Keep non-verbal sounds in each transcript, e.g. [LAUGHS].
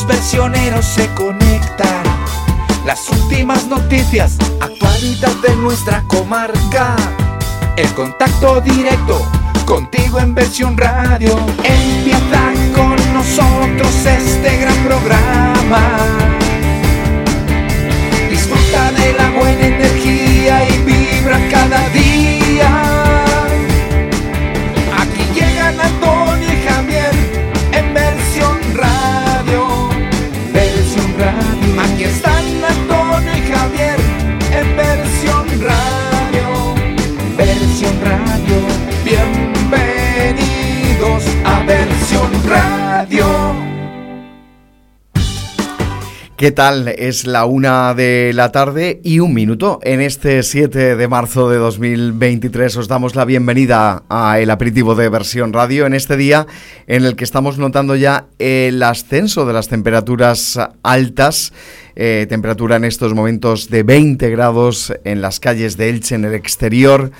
los versioneros se conectan. Las últimas noticias, actualidad de nuestra comarca. El contacto directo contigo en versión radio. Empieza con nosotros este gran programa. Disfruta de la buena energía y vibra cada día. ¿Qué tal? Es la una de la tarde y un minuto. En este 7 de marzo de 2023 os damos la bienvenida a el aperitivo de versión radio en este día en el que estamos notando ya el ascenso de las temperaturas altas. Eh, temperatura en estos momentos de 20 grados en las calles de Elche, en el exterior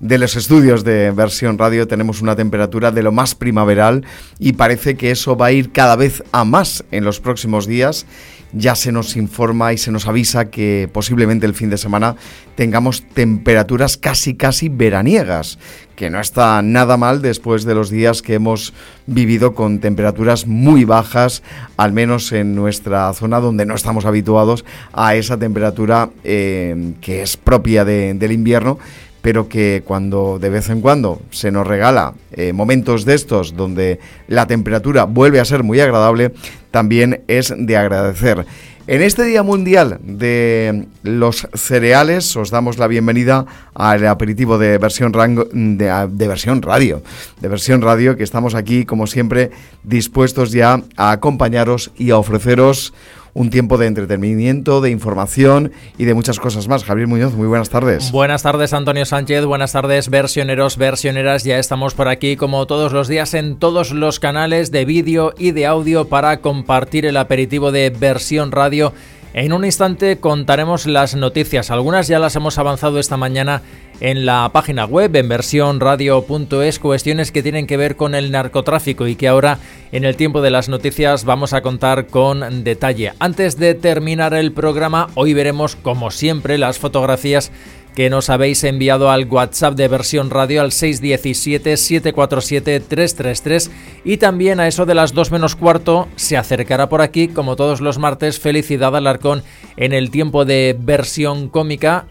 de los estudios de versión radio tenemos una temperatura de lo más primaveral y parece que eso va a ir cada vez a más en los próximos días. Ya se nos informa y se nos avisa que posiblemente el fin de semana tengamos temperaturas casi casi veraniegas, que no está nada mal después de los días que hemos vivido con temperaturas muy bajas, al menos en nuestra zona donde no estamos habituados a esa temperatura eh, que es propia del invierno pero que cuando de vez en cuando se nos regala eh, momentos de estos donde la temperatura vuelve a ser muy agradable, también es de agradecer. En este Día Mundial de los Cereales os damos la bienvenida al aperitivo de versión, rango, de, de, versión radio, de versión radio que estamos aquí como siempre dispuestos ya a acompañaros y a ofreceros un tiempo de entretenimiento, de información y de muchas cosas más. Javier Muñoz, muy buenas tardes. Buenas tardes, Antonio Sánchez. Buenas tardes, versioneros, versioneras. Ya estamos por aquí, como todos los días, en todos los canales de vídeo y de audio para compartir el aperitivo de versión radio. En un instante contaremos las noticias. Algunas ya las hemos avanzado esta mañana en la página web en versión radio.es cuestiones que tienen que ver con el narcotráfico y que ahora en el tiempo de las noticias vamos a contar con detalle. Antes de terminar el programa, hoy veremos como siempre las fotografías que nos habéis enviado al WhatsApp de versión radio al 617-747-333 y también a eso de las 2 menos cuarto se acercará por aquí, como todos los martes, Felicidad Alarcón en el tiempo de versión cómica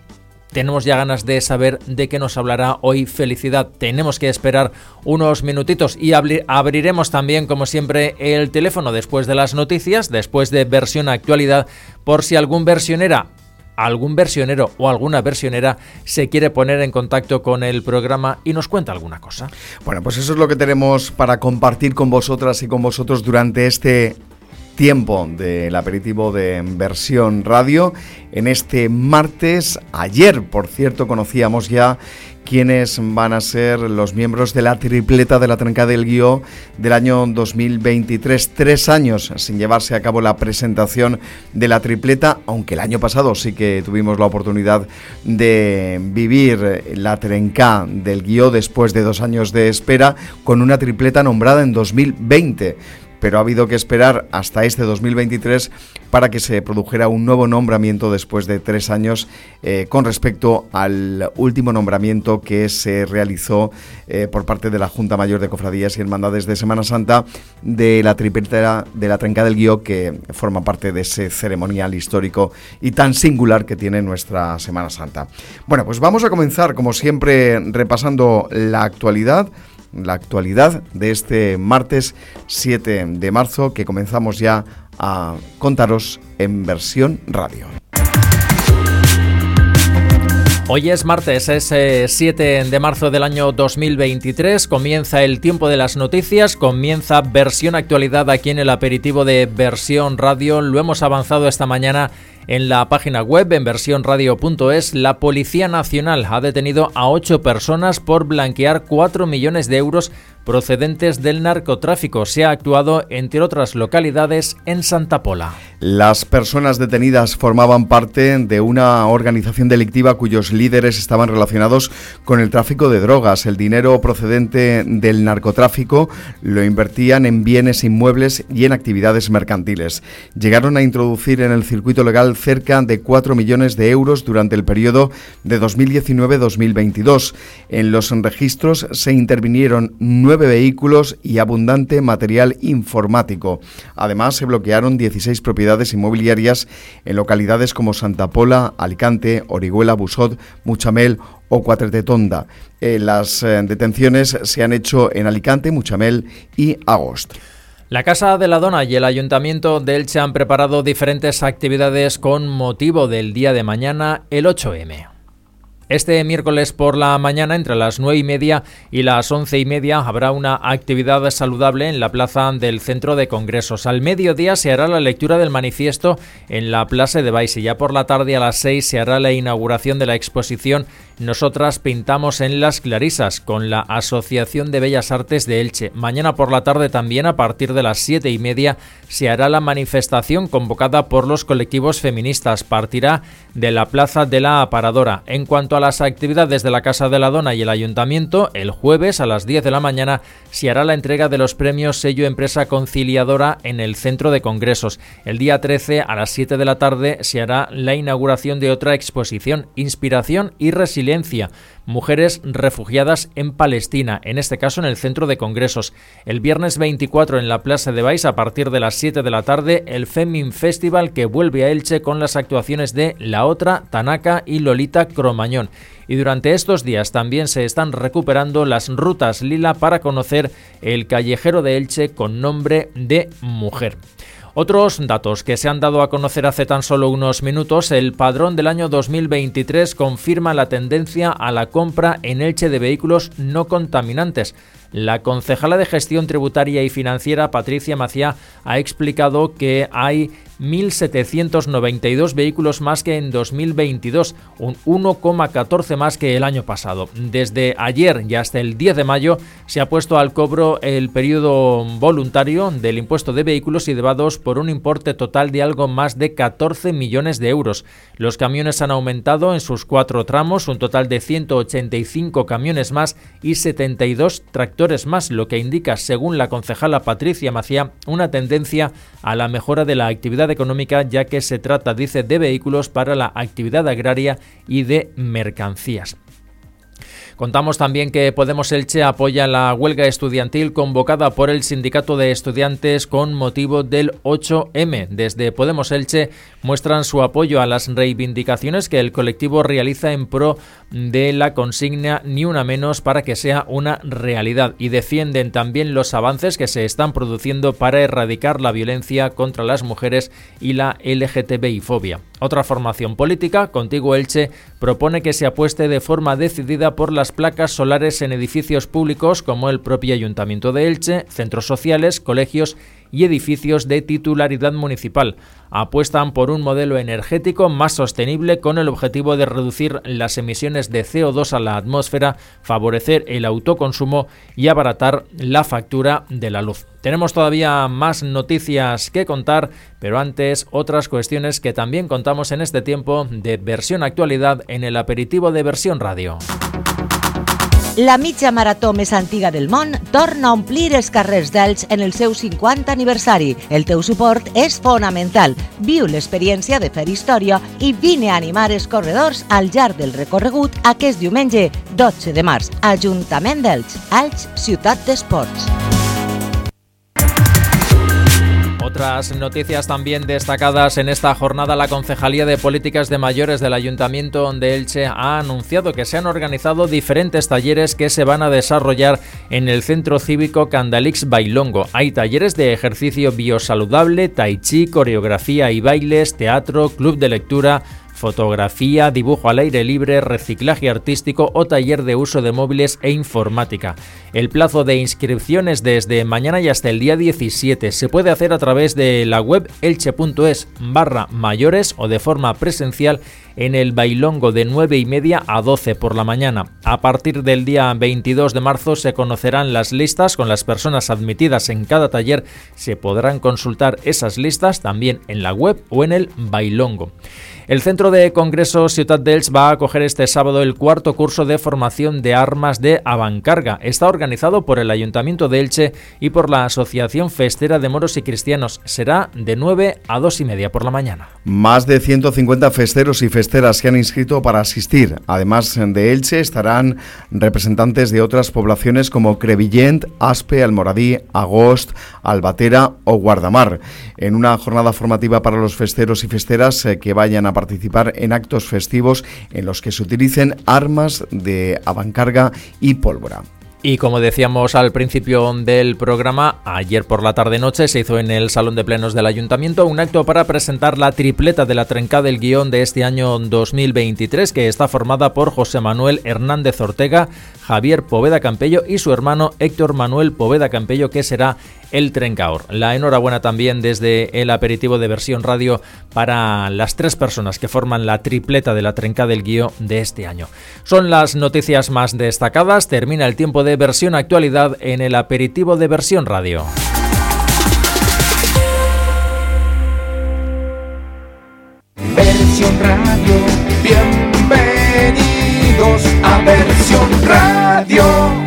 tenemos ya ganas de saber de qué nos hablará hoy Felicidad. Tenemos que esperar unos minutitos y abriremos también, como siempre, el teléfono después de las noticias, después de versión actualidad, por si algún versionera algún versionero o alguna versionera se quiere poner en contacto con el programa y nos cuenta alguna cosa. Bueno, pues eso es lo que tenemos para compartir con vosotras y con vosotros durante este tiempo del aperitivo de versión radio en este martes. Ayer, por cierto, conocíamos ya quiénes van a ser los miembros de la tripleta de la Trenca del Guió del año 2023. Tres años sin llevarse a cabo la presentación de la tripleta, aunque el año pasado sí que tuvimos la oportunidad de vivir la Trenca del Guió después de dos años de espera con una tripleta nombrada en 2020 pero ha habido que esperar hasta este 2023 para que se produjera un nuevo nombramiento después de tres años eh, con respecto al último nombramiento que se realizó eh, por parte de la Junta Mayor de Cofradías y Hermandades de Semana Santa de la tripletera de la Trenca del Guío que forma parte de ese ceremonial histórico y tan singular que tiene nuestra Semana Santa. Bueno, pues vamos a comenzar como siempre repasando la actualidad la actualidad de este martes 7 de marzo que comenzamos ya a contaros en versión radio. Hoy es martes, es 7 de marzo del año 2023, comienza el tiempo de las noticias, comienza versión actualidad aquí en el aperitivo de versión radio, lo hemos avanzado esta mañana en la página web en versiónradio.es, la Policía Nacional ha detenido a ocho personas por blanquear 4 millones de euros procedentes del narcotráfico. Se ha actuado, entre otras localidades, en Santa Pola. Las personas detenidas formaban parte de una organización delictiva cuyos líderes estaban relacionados con el tráfico de drogas. El dinero procedente del narcotráfico lo invertían en bienes inmuebles y en actividades mercantiles. Llegaron a introducir en el circuito legal cerca de 4 millones de euros durante el periodo de 2019-2022. En los registros se intervinieron nueve vehículos y abundante material informático. Además, se bloquearon 16 propiedades inmobiliarias en localidades como Santa Pola, Alicante, Orihuela, Busot, Muchamel o Cuatretetonda. Eh, las eh, detenciones se han hecho en Alicante, Muchamel y Agost. La Casa de la Dona y el Ayuntamiento de Elche han preparado diferentes actividades con motivo del día de mañana, el 8M. Este miércoles por la mañana, entre las nueve y media y las once y media, habrá una actividad saludable en la plaza del Centro de Congresos. Al mediodía se hará la lectura del manifiesto en la Plaza de Baix y ya por la tarde a las seis se hará la inauguración de la exposición Nosotras pintamos en las Clarisas con la Asociación de Bellas Artes de Elche. Mañana por la tarde también a partir de las siete y media se hará la manifestación convocada por los colectivos feministas. Partirá de la Plaza de la Aparadora. En cuanto las actividades de la Casa de la Dona y el Ayuntamiento, el jueves a las 10 de la mañana se hará la entrega de los premios Sello Empresa Conciliadora en el Centro de Congresos. El día 13 a las 7 de la tarde se hará la inauguración de otra exposición, Inspiración y Resiliencia mujeres refugiadas en Palestina, en este caso en el centro de congresos. El viernes 24 en la Plaza de Baix a partir de las 7 de la tarde el Femin Festival que vuelve a Elche con las actuaciones de La Otra, Tanaka y Lolita Cromañón. Y durante estos días también se están recuperando las rutas lila para conocer el callejero de Elche con nombre de mujer. Otros datos que se han dado a conocer hace tan solo unos minutos, el padrón del año 2023 confirma la tendencia a la compra en Elche de vehículos no contaminantes. La concejala de Gestión Tributaria y Financiera, Patricia Macía, ha explicado que hay 1.792 vehículos más que en 2022, un 1,14 más que el año pasado. Desde ayer y hasta el 10 de mayo se ha puesto al cobro el periodo voluntario del impuesto de vehículos y devados por un importe total de algo más de 14 millones de euros. Los camiones han aumentado en sus cuatro tramos, un total de 185 camiones más y 72 tractores más, lo que indica, según la concejala Patricia Macía, una tendencia a la mejora de la actividad económica ya que se trata, dice, de vehículos para la actividad agraria y de mercancías. Contamos también que Podemos Elche apoya la huelga estudiantil convocada por el Sindicato de Estudiantes con motivo del 8M. Desde Podemos Elche muestran su apoyo a las reivindicaciones que el colectivo realiza en pro de la consigna Ni una menos para que sea una realidad y defienden también los avances que se están produciendo para erradicar la violencia contra las mujeres y la LGTBI-fobia. Otra formación política, Contigo Elche, propone que se apueste de forma decidida por las placas solares en edificios públicos como el propio Ayuntamiento de Elche, centros sociales, colegios y edificios de titularidad municipal. Apuestan por un modelo energético más sostenible con el objetivo de reducir las emisiones de CO2 a la atmósfera, favorecer el autoconsumo y abaratar la factura de la luz. Tenemos todavía más noticias que contar, pero antes otras cuestiones que también contamos en este tiempo de versión actualidad en el aperitivo de versión radio. La mitja marató més antiga del món torna a omplir els carrers d'Elx en el seu 50 aniversari. El teu suport és fonamental. Viu l'experiència de fer història i vine a animar els corredors al llarg del recorregut aquest diumenge 12 de març. Ajuntament d'Elx, Elx, ciutat d'esports. Otras noticias también destacadas en esta jornada, la Concejalía de Políticas de Mayores del Ayuntamiento de Elche ha anunciado que se han organizado diferentes talleres que se van a desarrollar en el Centro Cívico Candalix Bailongo. Hay talleres de ejercicio biosaludable, tai chi, coreografía y bailes, teatro, club de lectura, fotografía, dibujo al aire libre, reciclaje artístico o taller de uso de móviles e informática. El plazo de inscripciones desde mañana y hasta el día 17 se puede hacer a través de la web elche.es barra mayores o de forma presencial en el bailongo de 9 y media a 12 por la mañana. A partir del día 22 de marzo se conocerán las listas con las personas admitidas en cada taller. Se podrán consultar esas listas también en la web o en el bailongo. El Centro de Congresos Ciudad dels va a acoger este sábado el cuarto curso de formación de armas de Avancarga. Está organizado por el Ayuntamiento de Elche y por la Asociación Festera de Moros y Cristianos. Será de 9 a 2 y media por la mañana. Más de 150 festeros y festeras se han inscrito para asistir. Además de Elche estarán representantes de otras poblaciones como Crevillent, Aspe, Almoradí, Agost, Albatera o Guardamar. En una jornada formativa para los festeros y festeras eh, que vayan a participar en actos festivos en los que se utilicen armas de avancarga y pólvora. Y como decíamos al principio del programa, ayer por la tarde-noche se hizo en el Salón de Plenos del Ayuntamiento un acto para presentar la tripleta de la trencada del guion de este año 2023, que está formada por José Manuel Hernández Ortega, Javier Poveda Campello y su hermano Héctor Manuel Poveda Campello, que será el Trencaor. La enhorabuena también desde el aperitivo de versión radio para las tres personas que forman la tripleta de la Trenca del Guío de este año. Son las noticias más destacadas. Termina el tiempo de versión actualidad en el aperitivo de versión radio. Versión radio, bienvenidos a versión radio.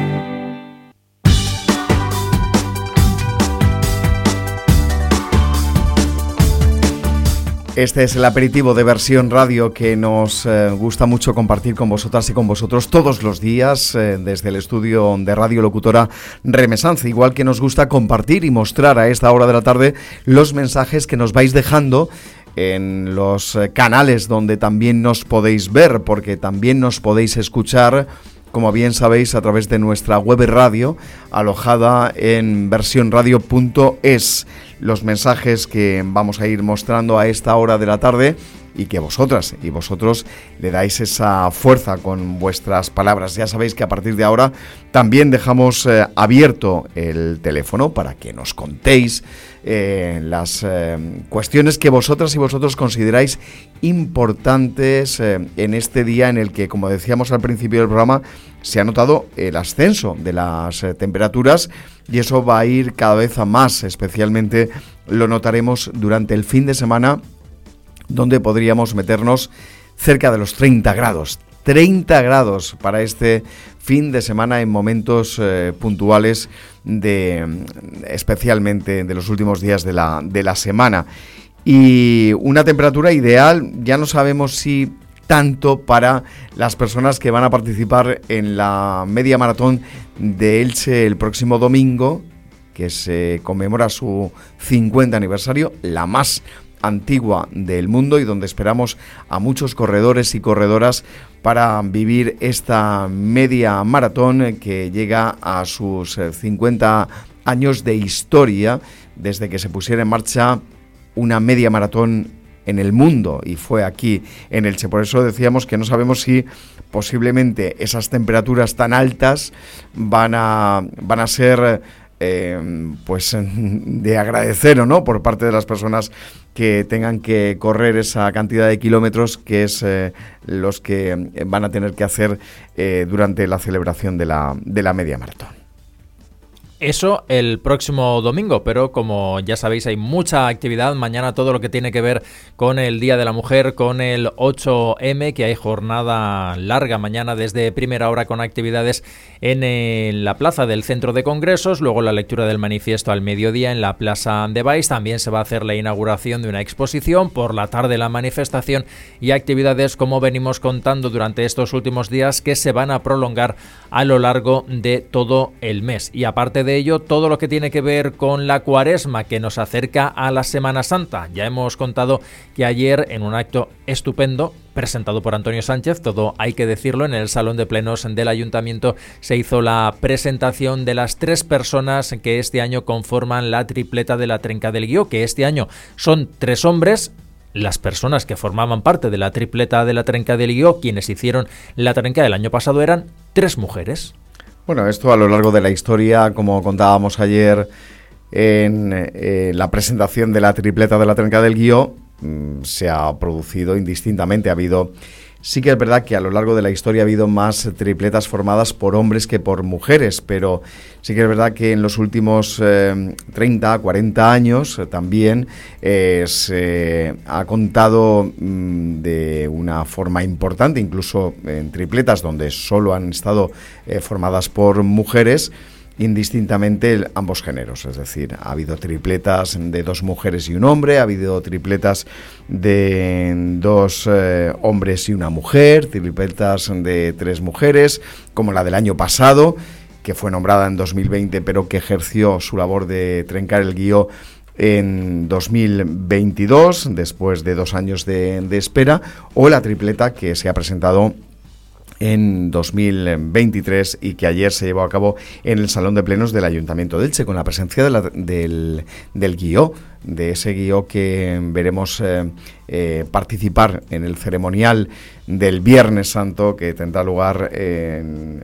Este es el aperitivo de versión radio que nos eh, gusta mucho compartir con vosotras y con vosotros todos los días eh, desde el estudio de Radio Locutora Remesanza. Igual que nos gusta compartir y mostrar a esta hora de la tarde los mensajes que nos vais dejando en los eh, canales donde también nos podéis ver, porque también nos podéis escuchar como bien sabéis, a través de nuestra web radio alojada en versionradio.es los mensajes que vamos a ir mostrando a esta hora de la tarde y que vosotras y vosotros le dais esa fuerza con vuestras palabras. Ya sabéis que a partir de ahora también dejamos eh, abierto el teléfono para que nos contéis eh, las eh, cuestiones que vosotras y vosotros consideráis importantes en este día en el que, como decíamos al principio del programa, se ha notado el ascenso de las temperaturas y eso va a ir cada vez a más, especialmente lo notaremos durante el fin de semana, donde podríamos meternos cerca de los 30 grados. 30 grados para este fin de semana en momentos eh, puntuales de especialmente de los últimos días de la, de la semana. Y una temperatura ideal, ya no sabemos si tanto para las personas que van a participar en la media maratón de Elche el próximo domingo, que se conmemora su 50 aniversario, la más antigua del mundo y donde esperamos a muchos corredores y corredoras para vivir esta media maratón que llega a sus 50 años de historia desde que se pusiera en marcha una media maratón en el mundo y fue aquí en Elche. Por eso decíamos que no sabemos si posiblemente esas temperaturas tan altas van a, van a ser eh, pues de agradecer o no por parte de las personas que tengan que correr esa cantidad de kilómetros que es eh, los que van a tener que hacer eh, durante la celebración de la, de la media maratón. Eso el próximo domingo, pero como ya sabéis hay mucha actividad. Mañana todo lo que tiene que ver con el Día de la Mujer, con el 8M, que hay jornada larga mañana desde primera hora con actividades en la plaza del Centro de Congresos, luego la lectura del manifiesto al mediodía en la Plaza de Baix. También se va a hacer la inauguración de una exposición, por la tarde la manifestación y actividades como venimos contando durante estos últimos días que se van a prolongar a lo largo de todo el mes. Y aparte de ello todo lo que tiene que ver con la cuaresma que nos acerca a la Semana Santa. Ya hemos contado que ayer en un acto estupendo presentado por Antonio Sánchez, todo hay que decirlo, en el Salón de Plenos del Ayuntamiento se hizo la presentación de las tres personas que este año conforman la tripleta de la Trenca del Guío, que este año son tres hombres, las personas que formaban parte de la tripleta de la trenca del Guió, quienes hicieron la trenca del año pasado, eran tres mujeres. Bueno, esto a lo largo de la historia, como contábamos ayer en eh, la presentación de la tripleta de la trenca del Guió, mm, se ha producido indistintamente. Ha habido Sí que es verdad que a lo largo de la historia ha habido más tripletas formadas por hombres que por mujeres, pero sí que es verdad que en los últimos 30, eh, 40 años eh, también eh, se ha contado mm, de una forma importante, incluso en tripletas donde solo han estado formadas por mujeres, indistintamente ambos géneros, es decir, ha habido tripletas de dos mujeres y un hombre, ha habido tripletas de dos eh, hombres y una mujer, tripletas de tres mujeres, como la del año pasado, que fue nombrada en 2020, pero que ejerció su labor de trencar el guion en 2022, después de dos años de, de espera, o la tripleta que se ha presentado en 2023 y que ayer se llevó a cabo en el Salón de Plenos del Ayuntamiento de Elche, con la presencia del, del guió, de ese guió que veremos eh, eh, participar en el ceremonial del Viernes Santo, que tendrá lugar en,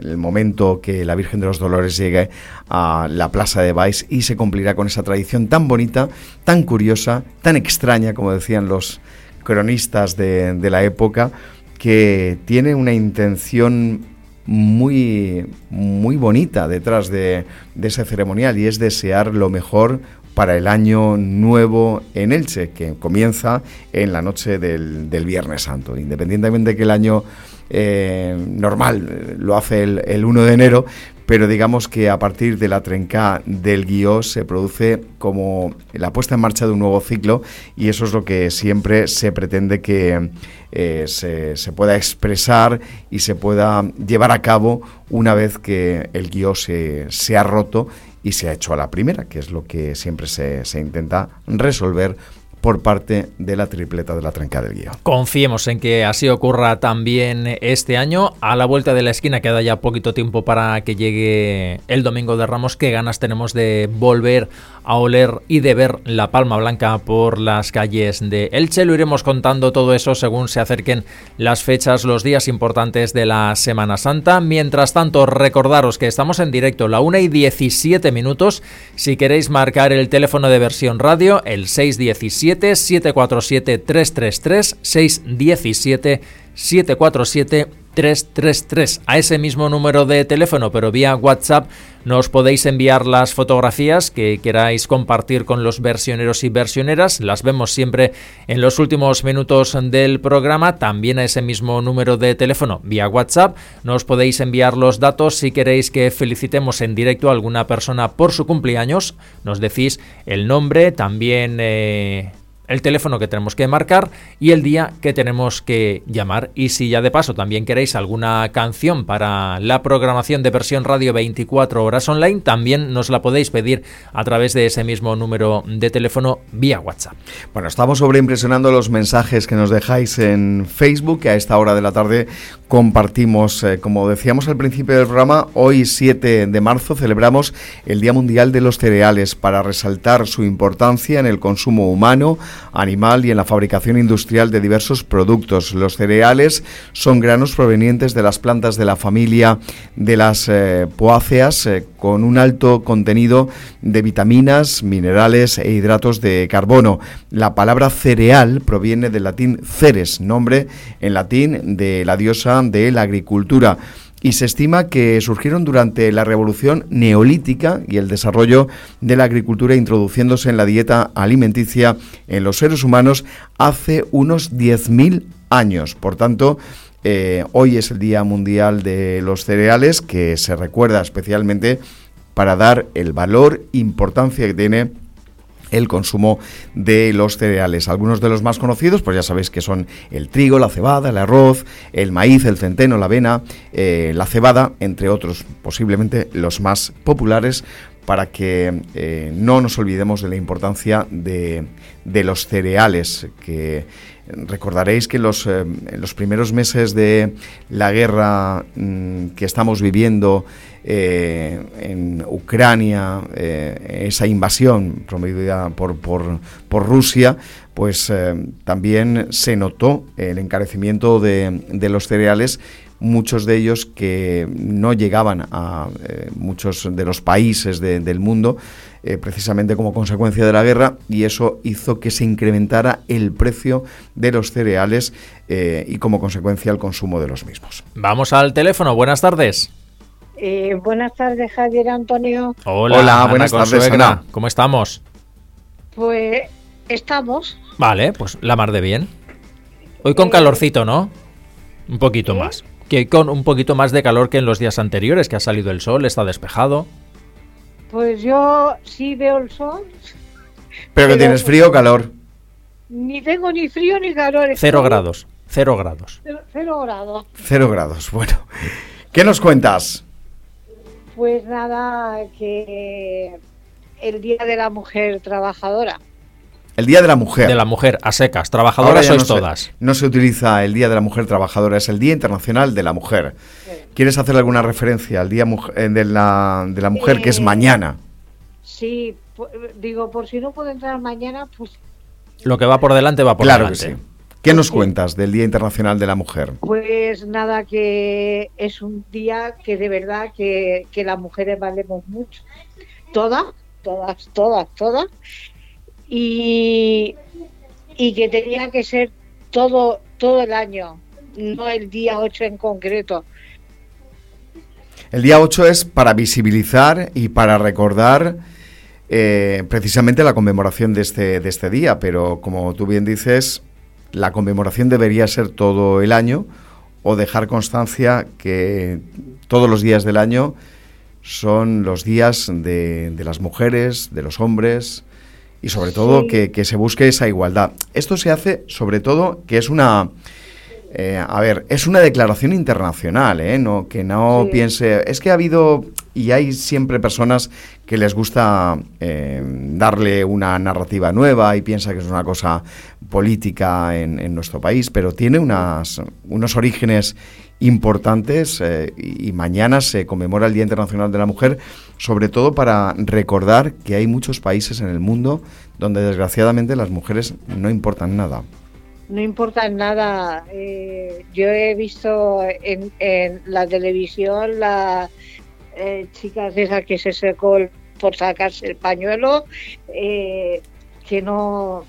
el momento que la Virgen de los Dolores llegue a la Plaza de Baix y se cumplirá con esa tradición tan bonita, tan curiosa, tan extraña, como decían los cronistas de, de la época, que tiene una intención muy, muy bonita detrás de, ese ceremonial y es desear lo mejor para el año nuevo en Elche, que comienza en la noche del, Viernes Santo. Independientemente de que el año eh, normal eh, lo hace el, el, 1 de enero, pero digamos que a partir de la trenca del guion se produce como la puesta en marcha de un nuevo ciclo y eso es lo que siempre se pretende que eh, se, pueda expresar y se pueda llevar a cabo una vez que el guion se, se ha roto y se ha hecho a la primera, que es lo que siempre se, se intenta resolver por parte de la tripleta de la trenca del guion. Confiemos en que así ocurra también este año. A la vuelta de la esquina queda ya poquito tiempo para que llegue el Domingo de Ramos. Qué ganas tenemos de volver a oler y de ver la palma blanca por las calles de Elche. Lo iremos contando todo eso según se acerquen las fechas, los días importantes de la Semana Santa. Mientras tanto, recordaros que estamos en directo la 1 y 17 minutos. Si queréis marcar el teléfono de versión radio, el 617 747 333 617 747 333. A ese mismo número de teléfono, pero vía WhatsApp, nos podéis enviar las fotografías que queráis compartir con los versioneros y versioneras. Las vemos siempre en los últimos minutos del programa. También a ese mismo número de teléfono, vía WhatsApp, nos podéis enviar los datos si queréis que felicitemos en directo a alguna persona por su cumpleaños. Nos decís el nombre, también... Eh, el teléfono que tenemos que marcar y el día que tenemos que llamar. Y si ya de paso también queréis alguna canción para la programación de versión radio 24 horas online, también nos la podéis pedir a través de ese mismo número de teléfono vía WhatsApp. Bueno, estamos sobreimpresionando los mensajes que nos dejáis en Facebook, a esta hora de la tarde compartimos. Eh, como decíamos al principio del programa, hoy 7 de marzo celebramos el Día Mundial de los Cereales para resaltar su importancia en el consumo humano animal y en la fabricación industrial de diversos productos. Los cereales son granos provenientes de las plantas de la familia de las eh, poáceas eh, con un alto contenido de vitaminas, minerales e hidratos de carbono. La palabra cereal proviene del latín ceres, nombre en latín de la diosa de la agricultura y se estima que surgieron durante la revolución neolítica y el desarrollo de la agricultura introduciéndose en la dieta alimenticia en los seres humanos hace unos 10.000 años. Por tanto, eh, hoy es el Día Mundial de los Cereales que se recuerda especialmente para dar el valor, importancia que tiene el consumo de los cereales. Algunos de los más conocidos, pues ya sabéis que son el trigo, la cebada, el arroz, el maíz, el centeno, la avena, eh, la cebada, entre otros, posiblemente los más populares para que eh, no nos olvidemos de la importancia de, los cereales, que recordaréis que los, eh, en los primeros meses de la guerra mm, que estamos viviendo eh, en Ucrania, esa invasión promovida por, por, por Rusia, pues también se notó el encarecimiento de, de los cereales muchos de ellos que no llegaban a eh, muchos de los países del mundo eh, precisamente como consecuencia de la guerra y eso hizo que se incrementara el precio de los cereales eh, y como consecuencia el consumo de los mismos. Vamos al teléfono, buenas tardes. buenas tardes, Javier Antonio. Hola, buenas tardes, Ana. ¿Cómo estamos? Pues estamos. Vale, pues la mar de bien. Hoy con calorcito, ¿no? Un poquito más que con un poquito más de calor que en los días anteriores, que ha salido el sol, está despejado. Pues yo sí veo el sol. ¿Pero que tienes frío o calor? Ni tengo ni frío ni calor. Cero grados, cero grados. Cero, grados. Cero grados, bueno. ¿Qué nos cuentas? Pues nada, que el Día de la Mujer Trabajadora. El Día de la Mujer. De la Mujer, a secas. Trabajadoras sois todas. no se utiliza el Día de la Mujer Trabajadora, es el Día Internacional de la Mujer. ¿Quieres hacer alguna referencia al Día eh, de la, de la Mujer, que es eh, mañana? Sí, digo, por si no puedo entrar mañana, pues... Lo que va por delante va por claro delante. Que sí. ¿Qué nos cuentas del Día Internacional de la Mujer? Pues nada, que es un día que de verdad que, que las mujeres valemos mucho. Todas, todas, todas, todas y, y que tenía que ser todo, todo el año, no el día 8 en concreto. El día 8 es para visibilizar y para recordar eh, precisamente la conmemoración de este, de este día, pero como tú bien dices, la conmemoración debería ser todo el año o dejar constancia que todos los días del año son los días de, de las mujeres, de los hombres, y sobre todo que, se busque esa igualdad. Esto se hace sobre todo que es una... Eh, a ver, es una declaración internacional, ¿eh? No, que no piense... Es que ha habido y hay siempre personas que les gusta eh, darle una narrativa nueva y piensa que es una cosa política en, en nuestro país, pero tiene unas, unos orígenes importantes eh, y mañana se conmemora el Día Internacional de la Mujer, sobre todo para recordar que hay muchos países en el mundo donde desgraciadamente las mujeres no importan nada. No importan nada. Eh, yo he visto en, la televisión las eh, chicas esas que se secó por sacarse el pañuelo, que no,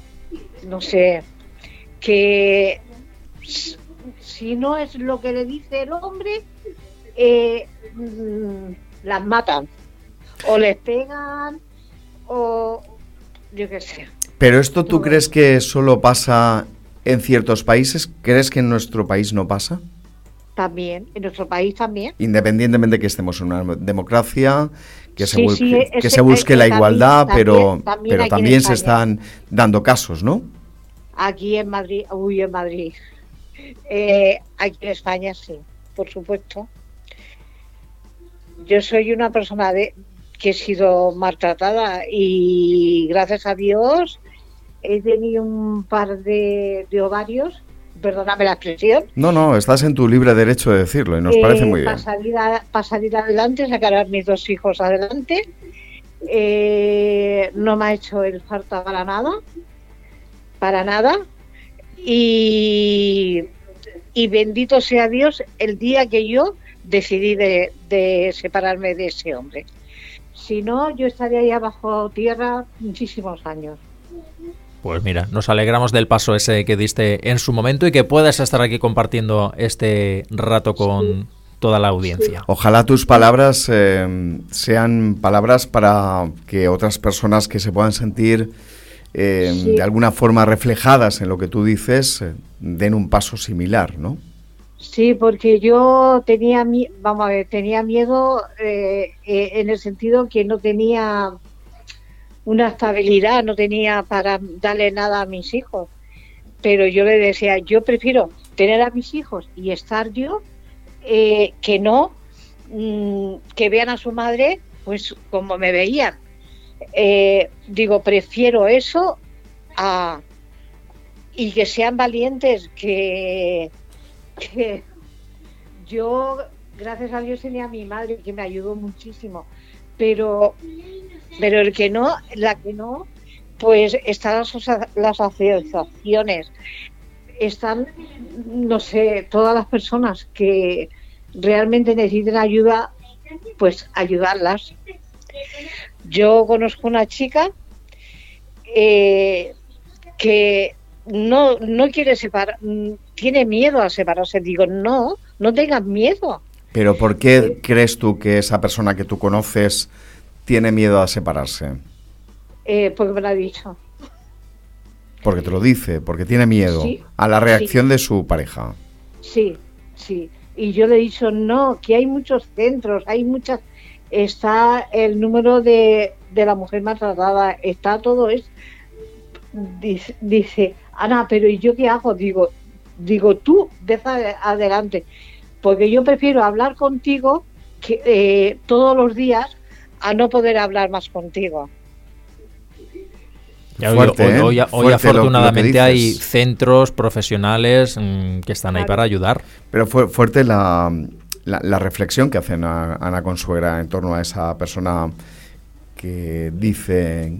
no sé, que si no es lo que le dice el hombre, eh, mm, las matan. O les pegan, o yo qué sé. Pero esto tú crees que solo pasa en ciertos países? ¿Crees que en nuestro país no pasa? También, en nuestro país también. Independientemente de que estemos en una democracia, que se, busque, que se busque la igualdad, pero, pero también se están dando casos, ¿no? Aquí en Madrid, uy, en Madrid, eh, aquí en España sí, por supuesto. Yo soy una persona de, que he sido maltratada y gracias a Dios he tenido un par de, ovarios, perdóname la expresión. No, no, estás en tu libre derecho de decirlo y nos eh, parece muy bien. Para salir, adelante, sacar a mis dos hijos adelante. Eh, no me ha hecho el falta para nada, para nada. Y, bendito sea Dios el día que yo decidí de, separarme de ese hombre. Si no, yo estaría ahí abajo tierra muchísimos años. Pues mira, nos alegramos del paso ese que diste en su momento y que puedas estar aquí compartiendo este rato con toda la audiencia. Ojalá tus palabras eh, sean palabras para que otras personas que se puedan sentir eh, de alguna forma reflejadas en lo que tú dices, eh, den un paso similar, ¿no? Sí, porque yo tenía, vamos a ver, tenía miedo eh, en el sentido que no tenía una estabilidad, no tenía para darle nada a mis hijos. Pero yo le decía, yo prefiero tener a mis hijos y estar yo que no mm, que vean a su madre pues como me veían. Eh, digo, prefiero eso a y que sean valientes, que, que yo, gracias a Dios, tenía a mi madre que me ayudó muchísimo, pero, pero el que no, la que no, pues están las, asociaciones, están, no sé, todas las personas que realmente necesiten ayuda, pues ayudarlas. Yo conozco una chica eh, que no, no quiere separar, tiene miedo a separarse. Digo, no, no tengas miedo. Pero ¿por qué crees tú que esa persona que tú conoces tiene miedo a separarse? Eh, porque me lo ha dicho. Porque te lo dice, porque tiene miedo a la reacción de su pareja. Sí, sí. Y yo le he dicho, no, que hay muchos centros, hay muchas... Está el número de, de la mujer maltratada, está todo eso. Dice, dice, Ana, pero ¿y yo qué hago? Digo, digo tú, deja adelante, porque yo prefiero hablar contigo que, eh, todos los días a no poder hablar más contigo. hoy, hoy, afortunadamente hay centros profesionales mm, que están ahí para ayudar. Pero fue fuerte la, la, reflexión que hacen Ana Consuegra en torno a esa persona que dice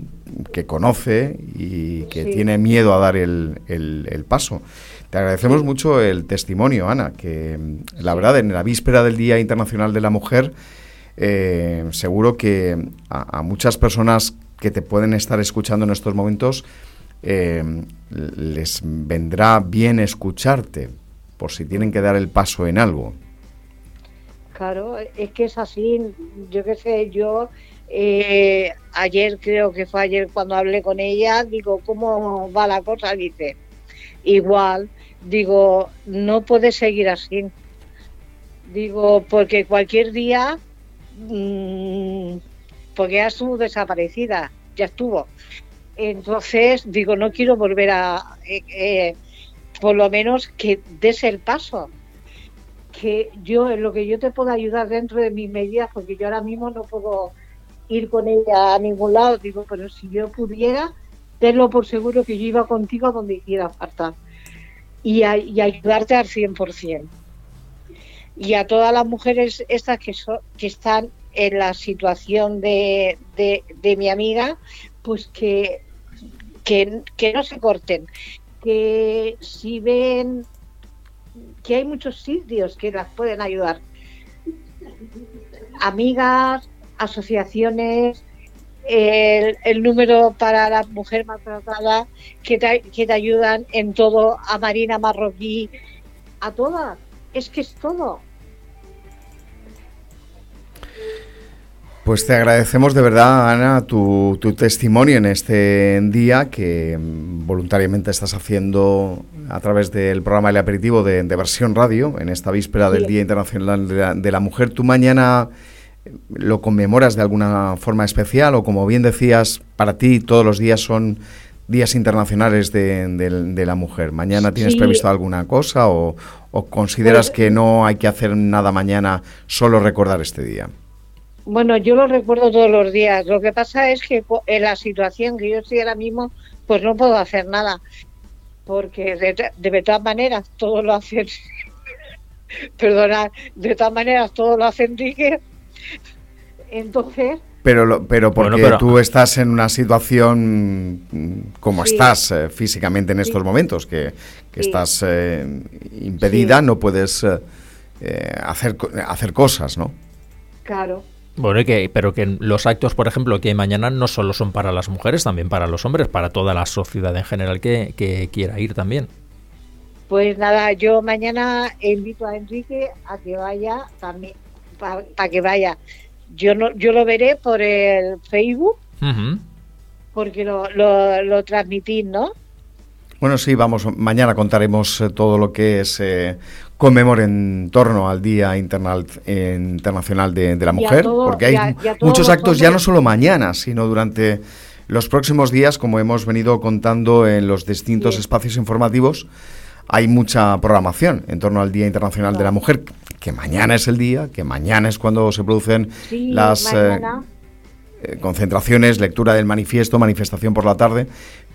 que conoce y que tiene miedo a dar el, el, paso. Te agradecemos mucho el testimonio, Ana, que mm, la verdad en la víspera del Día Internacional de la Mujer, eh, seguro que a, muchas personas que te pueden estar escuchando en estos momentos eh, les vendrá bien escucharte por si tienen que dar el paso en algo. Claro, es que es así, yo qué sé, yo eh, ayer creo que fue ayer cuando hablé con ella, digo, ¿cómo va la cosa? Dice, igual, digo, no puede seguir así. Digo, porque cualquier día, mm, porque estuvo desaparecida, ya estuvo. Entonces, digo, no quiero volver a, eh, eh, por lo menos que des el paso. Que yo, en lo que yo te puedo ayudar dentro de mis medidas, porque yo ahora mismo no puedo ir con ella a ningún lado. Digo, pero si yo pudiera, tenlo por seguro que yo iba contigo donde quiera faltar y, y ayudarte al 100%. Y a todas las mujeres estas que, que están en la situación de, de, mi amiga, pues que, que, no se corten, que si ven que hay muchos sitios que las pueden ayudar. Amigas, asociaciones, el, número para la mujer maltratada que te, que te ayudan en todo, a Marina Marroquí, a todas. Es que es todo. Pues te agradecemos de verdad, Ana, tu, tu, testimonio en este día que voluntariamente estás haciendo a través del programa El Aperitivo de, Versión Radio, en esta víspera del Día Internacional de la, de la Mujer. Tú mañana lo conmemoras de alguna forma especial o como bien decías, para ti todos los días son días internacionales de, la mujer. ¿Mañana tienes previsto alguna cosa o, consideras pues que no hay que hacer nada mañana, solo recordar este día? Bueno, yo lo recuerdo todos los días. Lo que pasa es que en la situación que yo estoy ahora mismo, pues no puedo hacer nada. Porque de, de todas maneras todo lo hacen, [LAUGHS] perdona, de todas maneras todo lo hace Enrique entonces... Pero, pero porque tú estás en una situación como estás eh, físicamente en estos momentos, que, estás eh, impedida, no puedes eh, hacer, hacer cosas, ¿no? Claro. Bueno, que, pero que los actos, por ejemplo, que hay mañana no solo son para las mujeres, también para los hombres, para toda la sociedad en general que, que quiera ir también. Pues nada, yo mañana invito a Enrique a que vaya también para que vaya. Yo no, yo lo veré por el Facebook, porque lo, lo, transmitís, ¿no? Bueno, sí, vamos, mañana contaremos eh, todo lo que se conmemora en torno al Día Internacional de, la Mujer, porque hay muchos actos ya no solo mañana, sino durante los próximos días, como hemos venido contando en los distintos espacios informativos, hay mucha programación en torno al Día Internacional de la Mujer, que mañana es el día, que mañana es cuando se producen las... Mañana, eh, concentraciones, lectura del manifiesto, manifestación por la tarde,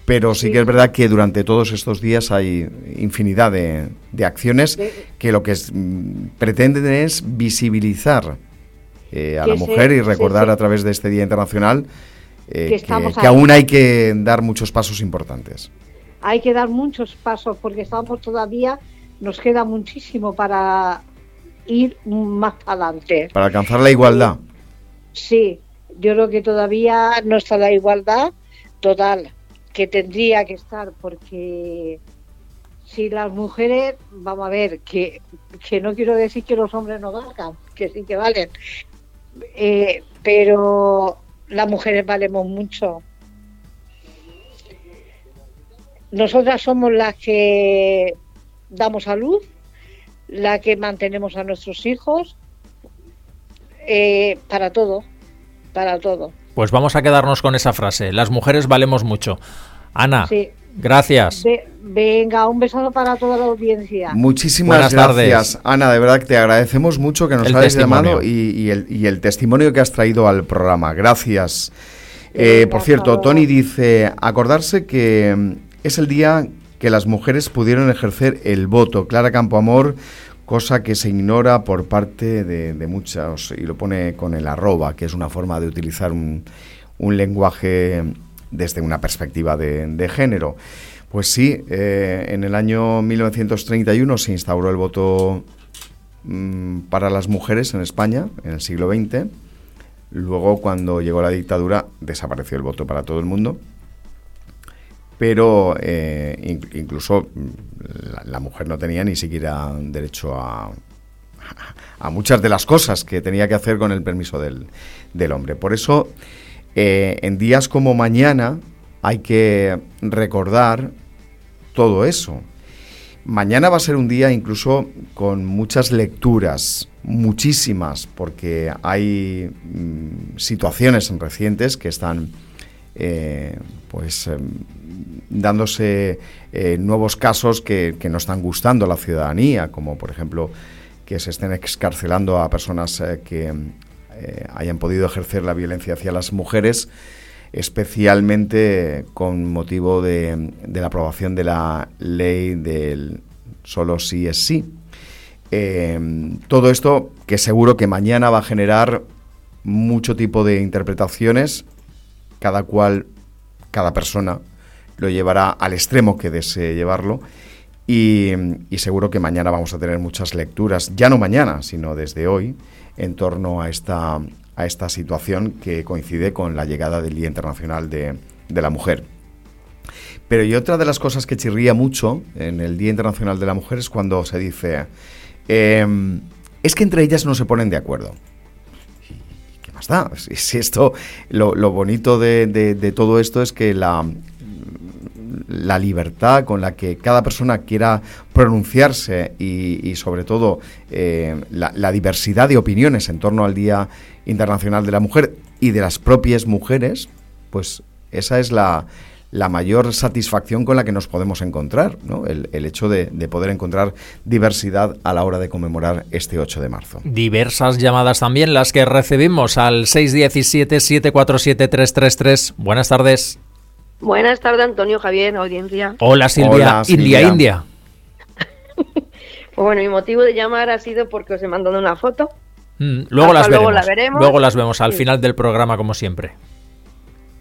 pero sí, que es verdad que durante todos estos días hay infinidad de, acciones que lo que mm, pretenden es visibilizar eh, a la mujer y recordar a través de este Día Internacional eh, que, aún hay que dar muchos pasos importantes. Hay que dar muchos pasos porque estamos todavía, nos queda muchísimo para ir más adelante. Para alcanzar la igualdad. Sí, yo creo que todavía no está la igualdad total que tendría que estar porque si las mujeres, vamos a ver, que, que no quiero decir que los hombres no valgan, que sí que valen, eh, pero las mujeres valemos mucho. Nosotras somos las que damos a luz, las que mantenemos a nuestros hijos, eh, para todo, para todo. Pues vamos a quedarnos con esa frase. Las mujeres valemos mucho. Ana, gracias. venga, un beso para toda la audiencia. Muchísimas gracias, Ana. De verdad que te agradecemos mucho que nos hayas llamado y, el, testimonio que has traído al programa. Gracias. Eh, por cierto, Tony dice, acordarse que mm, es el día que las mujeres pudieron ejercer el voto. Clara Campoamor cosa que se ignora por parte de, muchos, y lo pone con el arroba, que es una forma de utilizar un, lenguaje desde una perspectiva de, género. Pues sí, eh, en el año 1931 se instauró el voto mm, para las mujeres en España, en el siglo XX. Luego, cuando llegó la dictadura, desapareció el voto para todo el mundo pero eh, incluso mm, la, mujer no tenía ni siquiera derecho a, a muchas de las cosas que tenía que hacer con el permiso del, hombre. Por eso, eh, en días como mañana hay que recordar todo eso. Mañana va a ser un día incluso con muchas lecturas, muchísimas, porque hay mm, situaciones recientes que están eh, pues em, dándose eh, nuevos casos que, no están gustando a la ciudadanía, como por ejemplo que se estén excarcelando a personas eh, que eh, hayan podido ejercer la violencia hacia las mujeres, especialmente con motivo de, la aprobación de la ley del solo sí es sí. todo esto que seguro que mañana va a generar mucho tipo de interpretaciones, cada cual, cada persona lo llevará al extremo que desee llevarlo. Y, seguro que mañana vamos a tener muchas lecturas, ya no mañana, sino desde hoy, en torno a esta, a esta situación que coincide con la llegada del Día Internacional de, la Mujer. Pero y otra de las cosas que chirría mucho en el Día Internacional de la Mujer es cuando se dice, em, es que entre ellas no se ponen de acuerdo. ¿Qué más da? Si, esto, lo, bonito de, todo esto es que la, la libertad con la que cada persona quiera pronunciarse y, sobre todo eh, la, diversidad de opiniones en torno al Día Internacional de la Mujer y de las propias mujeres, pues esa es la, mayor satisfacción con la que nos podemos encontrar, ¿no? el, hecho de, de, poder encontrar diversidad a la hora de conmemorar este 8 de marzo. Diversas llamadas también las que recibimos al 617-747-333. Buenas tardes. Buenas tardes, Antonio, Javier, audiencia. Hola, Silvia. India, India. [LAUGHS] bueno, mi motivo de llamar ha sido porque os he mandado una foto. Mm, luego las veremos. Luego, la veremos. luego las vemos al final del programa, como siempre.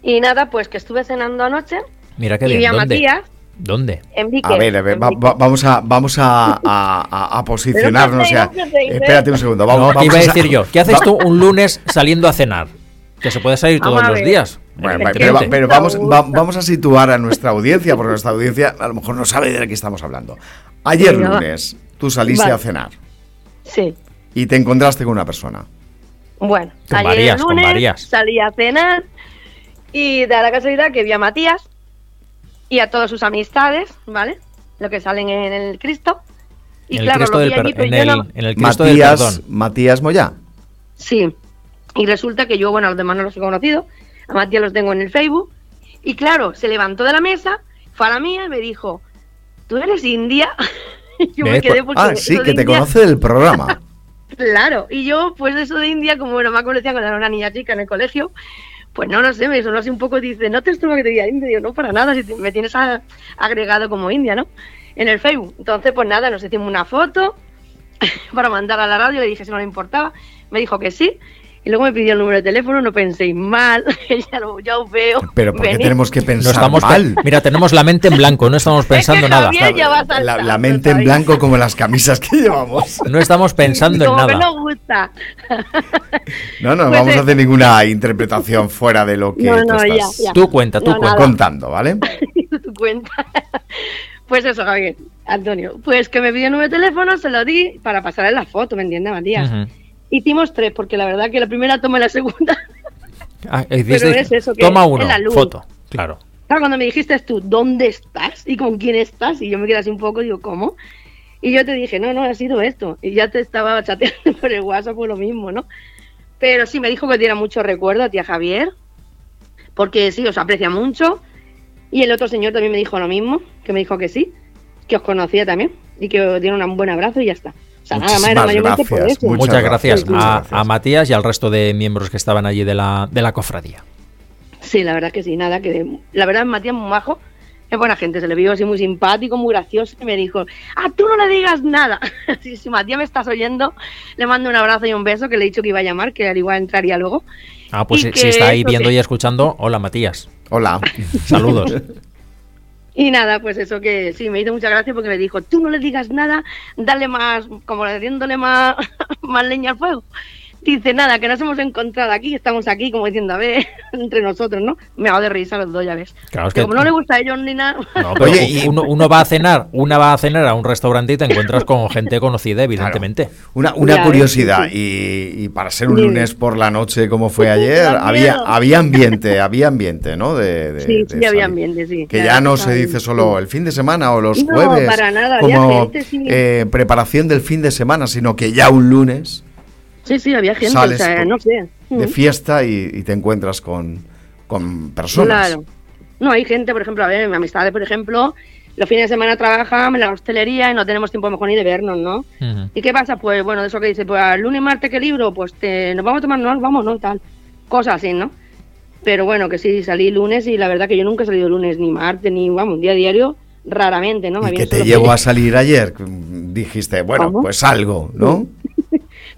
Y nada, pues que estuve cenando anoche. Mira qué bien. Y a Matías. ¿Dónde? En A ver, a ver vamos a vamos a, a, a posicionarnos. espérate un segundo. Vamos, iba a decir yo. ¿Qué haces tú un lunes saliendo a cenar? Que se puede salir todos los días. Bueno, pero, vamos, vamos a situar a nuestra audiencia, porque nuestra audiencia a lo mejor no sabe de qué estamos hablando. Ayer lunes, tú saliste a cenar. Sí. Y te encontraste con una persona. Bueno, ayer lunes salí a cenar y da la casualidad que vi a Matías y a todas sus amistades, ¿vale? Lo que salen en el Cristo. Y claro, lo vi allí, en, el, en el Cristo Matías, Matías Moya. Sí. Y resulta que yo, bueno, a los demás no los he conocido, a Matías los tengo en el Facebook. Y claro, se levantó de la mesa, fue a la mía y me dijo, ¿tú eres india? [LAUGHS] yo me quedé porque... Ah, sí, que te conoce del programa. [LAUGHS] claro, y yo, pues eso de India, como bueno, me conocía cuando era una niña chica en el colegio, Pues no lo sé, me sonó así un poco, dice, no te estuvo que te diga india, no para nada, si me tienes agregado como india, ¿no? En el Facebook. Entonces, pues nada, nos hicimos una foto [LAUGHS] para mandar a la radio, le dije si no le importaba, me dijo que sí, y luego me pidió el número de teléfono, no penséis mal, [LAUGHS] ya, lo, ya os veo. Pero ¿por qué tenemos que pensar estamos mal? Mira, tenemos la mente en blanco, no estamos [LAUGHS] pensando nada. La, mente en blanco como las camisas que llevamos. [LAUGHS] No estamos pensando en nada. Que no gusta. No, no, pues vamos a hacer ninguna interpretación fuera de lo que tú estás Tú cuenta, tú cuenta. contando, ¿vale? tú cuenta. Pues eso, Javier, Antonio. Pues que me pidió el número de teléfono, se lo di para pasarle la foto, ¿me entiendes, Matías? Hicimos tres, porque la verdad que la primera toma y la segunda. [LAUGHS] Ah, Pero es eso, que toma uno, foto, claro. Claro, cuando me dijiste tú, ¿dónde estás? ¿Y con quién estás? Y yo me quedé así un poco, digo, ¿cómo? Y yo te dije, no, no, ha sido esto. Y ya te estaba [LAUGHS] chateando por el WhatsApp por lo mismo, ¿no? Pero sí, me dijo que diera mucho recuerdo a tía Javier, porque sí, os aprecia mucho. Y el otro señor también me dijo lo mismo, que me dijo que sí, que os conocía también y que os diera un buen abrazo y ya está. Muchas gracias a, Matías y al resto de miembros que estaban allí de la, de la cofradía. Sí, la verdad que sí, nada, que la verdad Matías muy majo, es buena gente, se le vio así muy simpático, muy gracioso y me dijo, ah, tú no le digas nada. [LAUGHS] si, Matías me estás oyendo, le mando un abrazo y un beso, que le he dicho que iba a llamar, que al igual entraría luego. Ah, pues si, está ahí viendo y escuchando, hola Matías. Hola. Saludos. [LAUGHS] Y nada, pues eso que sí, me hizo mucha gracia porque me dijo, tú no le digas nada, dale más, como le más, [LAUGHS] más leña al fuego. Dice, nada, que nos hemos encontrado aquí, estamos aquí, como diciendo, a ver, [LAUGHS] entre nosotros, ¿no? Me hago de risa los dos, ya ves. Claro, es que, como no le gusta a ellos ni nada. [LAUGHS] Oye, [LAUGHS] uno, va a cenar, una va a cenar a un restaurante y te encuentras con gente conocida, evidentemente. Una, una curiosidad, y, para ser un lunes por la noche como fue ayer, había, había ambiente, había ambiente, ¿no? De, sí, sí, había ambiente, sí. Que ya no se dice solo el fin de semana o los jueves. para nada, como eh, preparación del fin de semana, sino que ya un lunes Sí, sí, había gente, o sea, no sé. De fiesta y, te encuentras con, personas. Claro. No, hay gente, por ejemplo, a ver, mi amistad, por ejemplo, los fines de semana trabajan en la hostelería y no tenemos tiempo mejor ni de vernos, ¿no? ¿Y qué pasa? Pues bueno, de eso que dice, pues al lunes y martes, ¿qué libro? Pues te, nos vamos a tomar, no, vamos, ¿no? Tal. Cosas así, ¿no? Pero bueno, que sí, salí lunes y la verdad que yo nunca he salido lunes ni martes, ni, vamos, un día diario, raramente, ¿no? ¿Y que te llevó a salir ayer? Dijiste, bueno, pues algo, ¿no?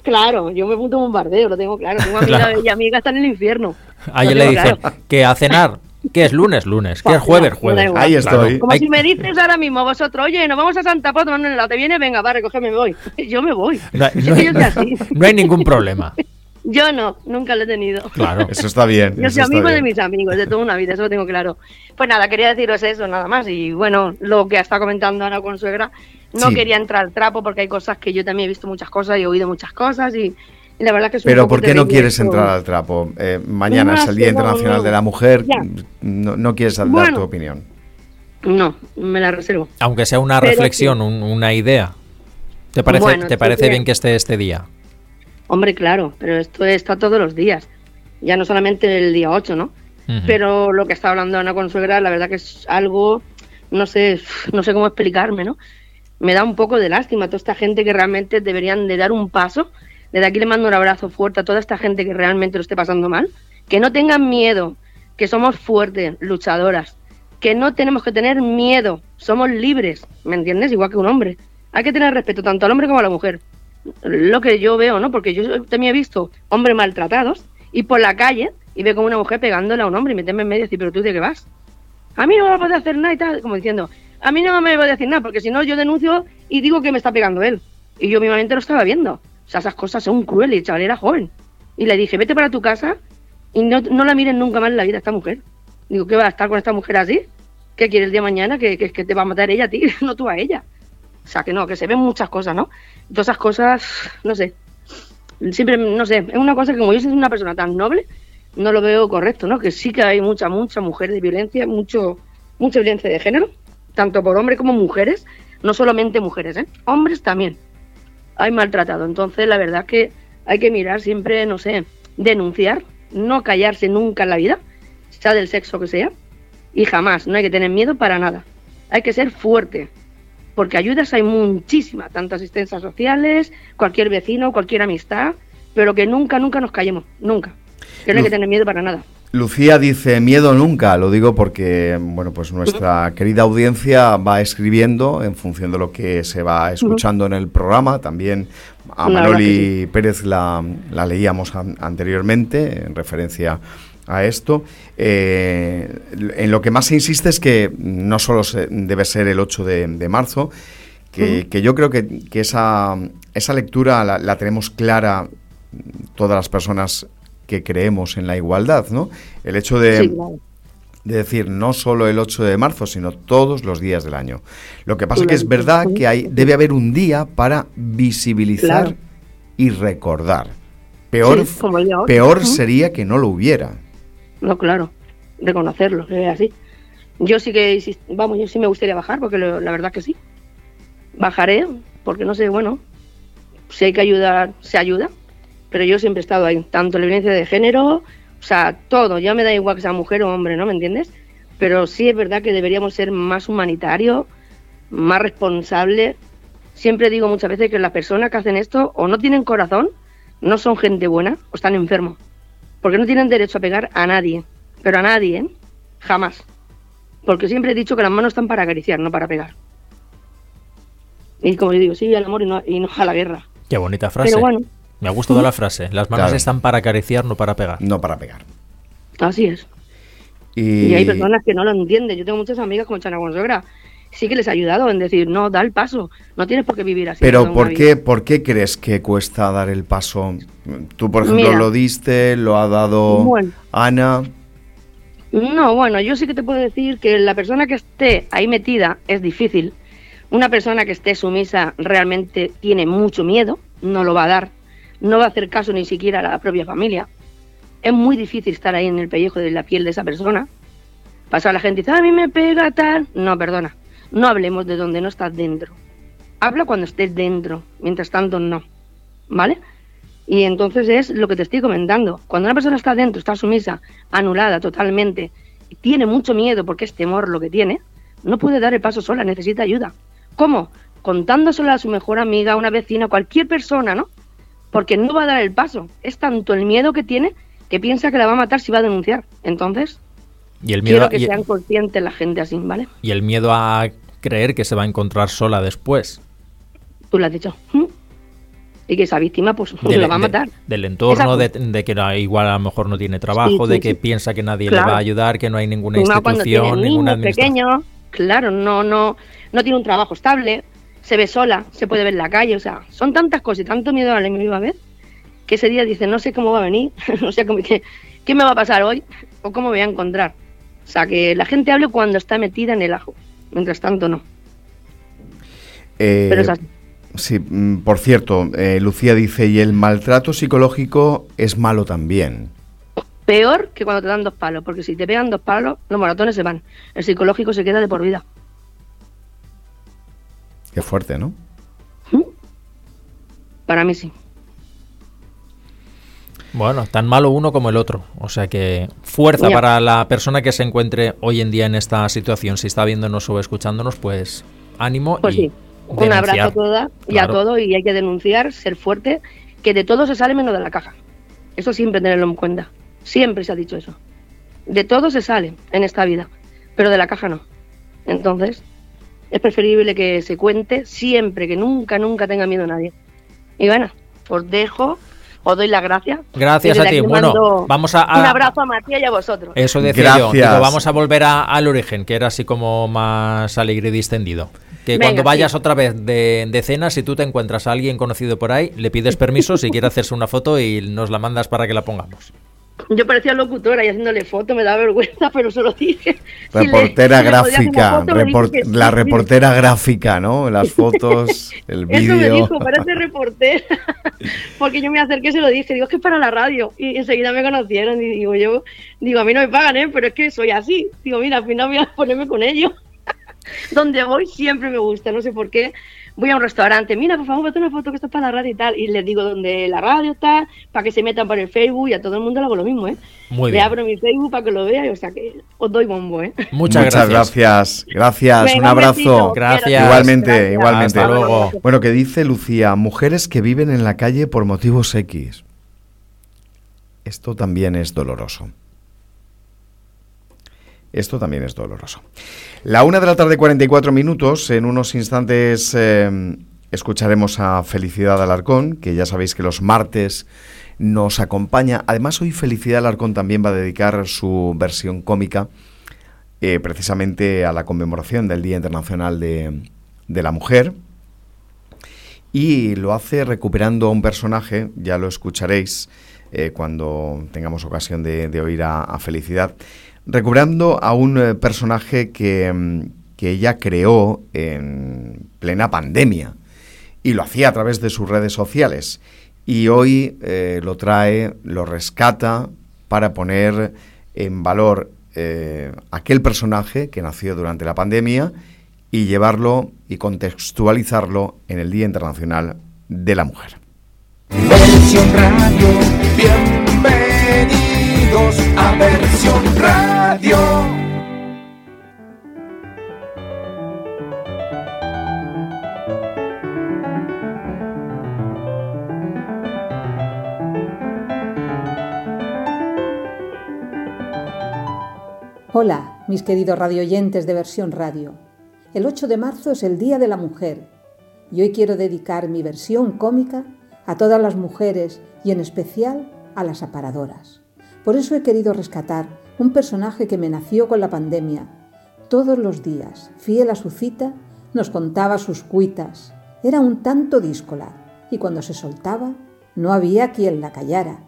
Claro, yo me punto bombardeo, lo tengo claro. Tengo amiga y amiga están en el infierno. Ayer le dicen que a cenar. ¿Qué es lunes? Lunes. ¿Qué es jueves? Jueves. Ahí estoy. Como si me dices ahora mismo vosotros, oye, nos vamos a Santa Paz tomando un ¿Te viene? Venga, va, recógeme, me voy. [LAUGHS] Yo me voy. No, hay, ningún problema. [LAUGHS] Yo no, nunca lo he tenido. Claro, eso está bien. Yo soy amigo de mis amigos, de toda una vida, eso lo tengo claro. Pues nada, quería deciros eso, nada más. Y bueno, lo que está comentando ahora con suegra, no quería entrar al trapo porque hay cosas que yo también he visto muchas cosas y he oído muchas cosas y, la verdad que es Pero ¿por qué no quieres entrar al trapo? Eh, mañana es el Día Internacional de la Mujer, no, quieres dar tu opinión. No, me la reservo. Aunque sea una reflexión, una idea. ¿Te parece, ¿te parece bien que esté este día? Hombre, claro, pero esto está todos los días. Ya no solamente el día 8, ¿no? Pero lo que está hablando Ana Consuegra, la verdad que es algo, no sé, no sé cómo explicarme, ¿no? Me da un poco de lástima a toda esta gente que realmente deberían de dar un paso. Desde aquí le mando un abrazo fuerte a toda esta gente que realmente lo esté pasando mal. Que no tengan miedo, que somos fuertes, luchadoras, que no tenemos que tener miedo, somos libres, ¿me entiendes? Igual que un hombre. Hay que tener respeto tanto al hombre como a la mujer. Lo que yo veo, ¿no? Porque yo también he visto hombres maltratados y por la calle y veo como una mujer pegándole a un hombre y meterme en medio y decir, pero tú de qué vas. A mí no me va a poder hacer nada y tal, como diciendo, a mí no me va a decir nada, porque si no yo denuncio y digo que me está pegando él. Y yo mismamente lo estaba viendo. O sea, esas cosas son crueles, el chaval era joven. Y le dije, vete para tu casa y no, no la miren nunca más en la vida esta mujer. Digo, ¿qué va a estar con esta mujer así? ¿Qué quiere el día de mañana? Que, que, que te va a matar ella a ti, [LAUGHS] no tú a ella. O sea, que no, que se ven muchas cosas, ¿no? Todas esas cosas, no sé. Siempre, no sé, es una cosa que como yo soy una persona tan noble, no lo veo correcto, ¿no? Que sí que hay mucha, mucha mujer de violencia, mucho, mucha violencia de género, tanto por hombres como mujeres, no solamente mujeres, ¿eh? hombres también. Hay maltratado. Entonces, la verdad que hay que mirar siempre, no sé, denunciar, no callarse nunca en la vida, sea del sexo que sea, y jamás, no hay que tener miedo para nada. Hay que ser fuerte, porque ayudas hay muchísimas, tanto asistencias sociales, cualquier vecino, cualquier amistad, pero que nunca, nunca nos callemos, nunca. Que no hay que tener miedo para nada. Lucía dice miedo nunca, lo digo porque bueno pues nuestra querida audiencia va escribiendo en función de lo que se va escuchando en el programa. También a Manoli Pérez la, leíamos anteriormente en referencia a esto. Eh, en lo que más se insiste es que no solo debe ser el 8 de, marzo, que, yo creo que, esa, esa lectura la, la tenemos clara todas las personas que creemos en la igualdad, ¿no? El hecho de, de decir no solo el 8 de marzo, sino todos los días del año. Lo que pasa es que es verdad que hay, debe haber un día para visibilizar y recordar. Peor, peor sería que no lo hubiera. No, claro, reconocerlo, que es así. Yo sí que, vamos, yo sí me gustaría bajar, porque la verdad que sí. Bajaré, porque no sé, bueno, si hay que ayudar, se ayuda, pero yo siempre he estado ahí, tanto la violencia de género, o sea, todo, ya me da igual que sea mujer o hombre, ¿no? ¿Me entiendes? Pero sí es verdad que deberíamos ser más humanitarios, más responsables. Siempre digo muchas veces que las personas que hacen esto o no tienen corazón, no son gente buena o están enfermos. Porque no tienen derecho a pegar a nadie, pero a nadie, ¿eh? Jamás. Porque siempre he dicho que las manos están para acariciar, no para pegar. Y como yo digo, sí al amor y no, y no a la guerra. Qué bonita frase. Pero bueno, me ha gustado la frase. Las manos están para acariciar, no para pegar. No para pegar. Así es. Y... hay personas que no lo entienden. Yo tengo muchas amigas como Chana Consuegra. Sí que les ha ayudado en decir, no, da el paso. No tienes por qué vivir así. Pero ¿por qué, ¿por qué crees que cuesta dar el paso? Tú, por ejemplo, lo diste, lo ha dado Ana. No, bueno, yo sí que te puedo decir que la persona que esté ahí metida es difícil. Una persona que esté sumisa realmente tiene mucho miedo, no lo va a dar no va a hacer caso ni siquiera a la propia familia. Es muy difícil estar ahí en el pellejo de la piel de esa persona. Pasa la gente y dice, a mí me pega tal. No, perdona. No hablemos de donde no estás dentro. Habla cuando estés dentro. Mientras tanto, no. ¿Vale? Y entonces es lo que te estoy comentando. Cuando una persona está dentro, está sumisa, anulada totalmente, y tiene mucho miedo porque es temor lo que tiene, no puede dar el paso sola, necesita ayuda. ¿Cómo? Contándoselo a su mejor amiga, una vecina, cualquier persona, ¿no? Porque no va a dar el paso. Es tanto el miedo que tiene que piensa que la va a matar si va a denunciar. Entonces, y el miedo, quiero que sean conscientes la gente así, ¿vale? Y el miedo a creer que se va a encontrar sola después. Tú lo has dicho. ¿Mm? Y que esa víctima pues [LAUGHS] la va a matar. del entorno, de, que igual a lo mejor no tiene trabajo, de que piensa que nadie le va a ayudar, que no hay ninguna institución, ninguna administración. pequeño, claro, no, no, no tiene un trabajo estable, se ve sola, se puede ver en la calle, o sea, son tantas cosas y tanto miedo a la misma vez que ese día dice, no sé cómo va a venir, [LAUGHS] no sé cómo, qué, qué, me va a pasar hoy o cómo me voy a encontrar. O sea, que la gente hable cuando está metida en el ajo, mientras tanto no. Eh, Pero es así. Sí, mm, por cierto, eh, Lucía dice, y el maltrato psicológico es malo también. Peor que cuando te dan dos palos, porque si te pegan dos palos, los maratones se van. El psicológico se queda de por vida. Qué fuerte, ¿no? Para mí sí. Bueno, tan malo uno como el otro. O sea que fuerza para la persona que se encuentre hoy en día en esta situación. Si está viéndonos o escuchándonos, pues ánimo pues sí. Un abrazo a toda y a todo y hay que denunciar, ser fuerte, que de todo se sale menos de la caja. Eso siempre tenerlo en cuenta. Siempre se ha dicho eso. De todo se sale en esta vida, pero de la caja no. Entonces, es preferible que se cuente siempre, que nunca, nunca tenga miedo a nadie. Y bueno, os dejo, os doy las gracias. Gracias a ti. Bueno, vamos a, Un abrazo a Matías y a vosotros. Eso decía yo. vamos a volver al origen, que era así como más alegre y distendido. Que cuando vayas otra vez de, de, cena, si tú te encuentras a alguien conocido por ahí, le pides permiso si quiere hacerse una foto y nos la mandas para que la pongamos. Yo parecía locutora y haciéndole foto, me da vergüenza, [LAUGHS] pero se lo dije. Reportera gráfica, la reportera gráfica, ¿no? Las fotos, [LAUGHS] el vídeo. Eso me dijo, parece reportera. [LAUGHS] Porque yo me acerqué y se lo dije, digo, es que es para la radio. Y enseguida me conocieron y digo, yo, digo, a mí no me pagan, ¿eh? Pero es que soy así. Digo, mira, al final voy a ponerme con ellos. Donde voy siempre me gusta, no sé por qué voy a un restaurante, mira, por favor, vete una foto que está para la radio y tal, y les digo dónde la radio está, para que se metan por el Facebook, y a todo el mundo le hago lo mismo, ¿eh? Muy Le abro mi Facebook para que lo vea, o sea que os doy bombo, ¿eh? [LAUGHS] Muchas, gracias. Gracias, un abrazo. gracias. Igualmente, igualmente. Hasta luego. Bueno, que dice Lucía, mujeres que viven en la calle por motivos X. Esto también es doloroso. Esto también es doloroso. La una de la tarde, 44 minutos. En unos instantes eh, escucharemos a Felicidad Alarcón, que ya sabéis que los martes nos acompaña. Además, hoy Felicidad Alarcón también va a dedicar su versión cómica eh, precisamente a la conmemoración del Día Internacional de, la Mujer. Y lo hace recuperando a un personaje, ya lo escucharéis eh, cuando tengamos ocasión de, oír a, Felicidad, recuperando a un eh, personaje que, mm, que ella creó en plena pandemia y lo hacía a través de sus redes sociales. Y hoy lo trae, lo rescata para poner en valor eh, aquel personaje que nació durante la pandemia y llevarlo y contextualizarlo en el Día Internacional de la Mujer. A Versión Radio. Hola, mis queridos radioyentes de versión radio. El 8 de marzo es el Día de la Mujer y hoy quiero dedicar mi versión cómica a todas las mujeres y en especial a las aparadoras. Por eso he querido rescatar un personaje que me nació con la pandemia. Todos los días, fiel a su cita, nos contaba sus cuitas. Era un tanto díscola y cuando se soltaba no había quien la callara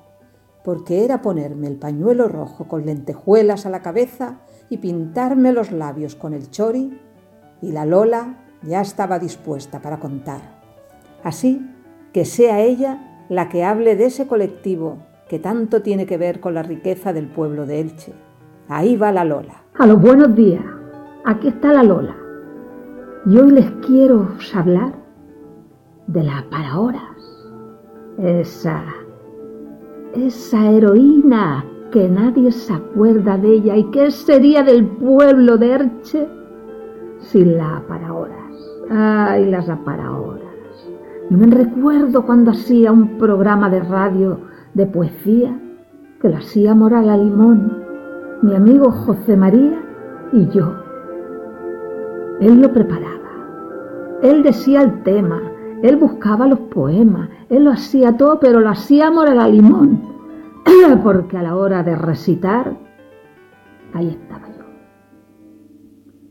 porque era ponerme el pañuelo rojo con lentejuelas a la cabeza y pintarme los labios con el chori, y la Lola ya estaba dispuesta para contar. Así que sea ella la que hable de ese colectivo que tanto tiene que ver con la riqueza del pueblo de Elche. Ahí va la Lola. A los buenos días. Aquí está la Lola. Y hoy les quiero hablar de la parahoras. Esa esa heroína que nadie se acuerda de ella y qué sería del pueblo de Erche sin la aparahoras. Ay, las aparahoras. Yo me recuerdo cuando hacía un programa de radio de poesía que lo hacía Moral a Limón, mi amigo José María y yo. Él lo preparaba. Él decía el tema, él buscaba los poemas, él lo hacía todo, pero lo hacía Moral a Limón, [CLEARS THROAT] porque a la hora de recitar, ahí estaba yo.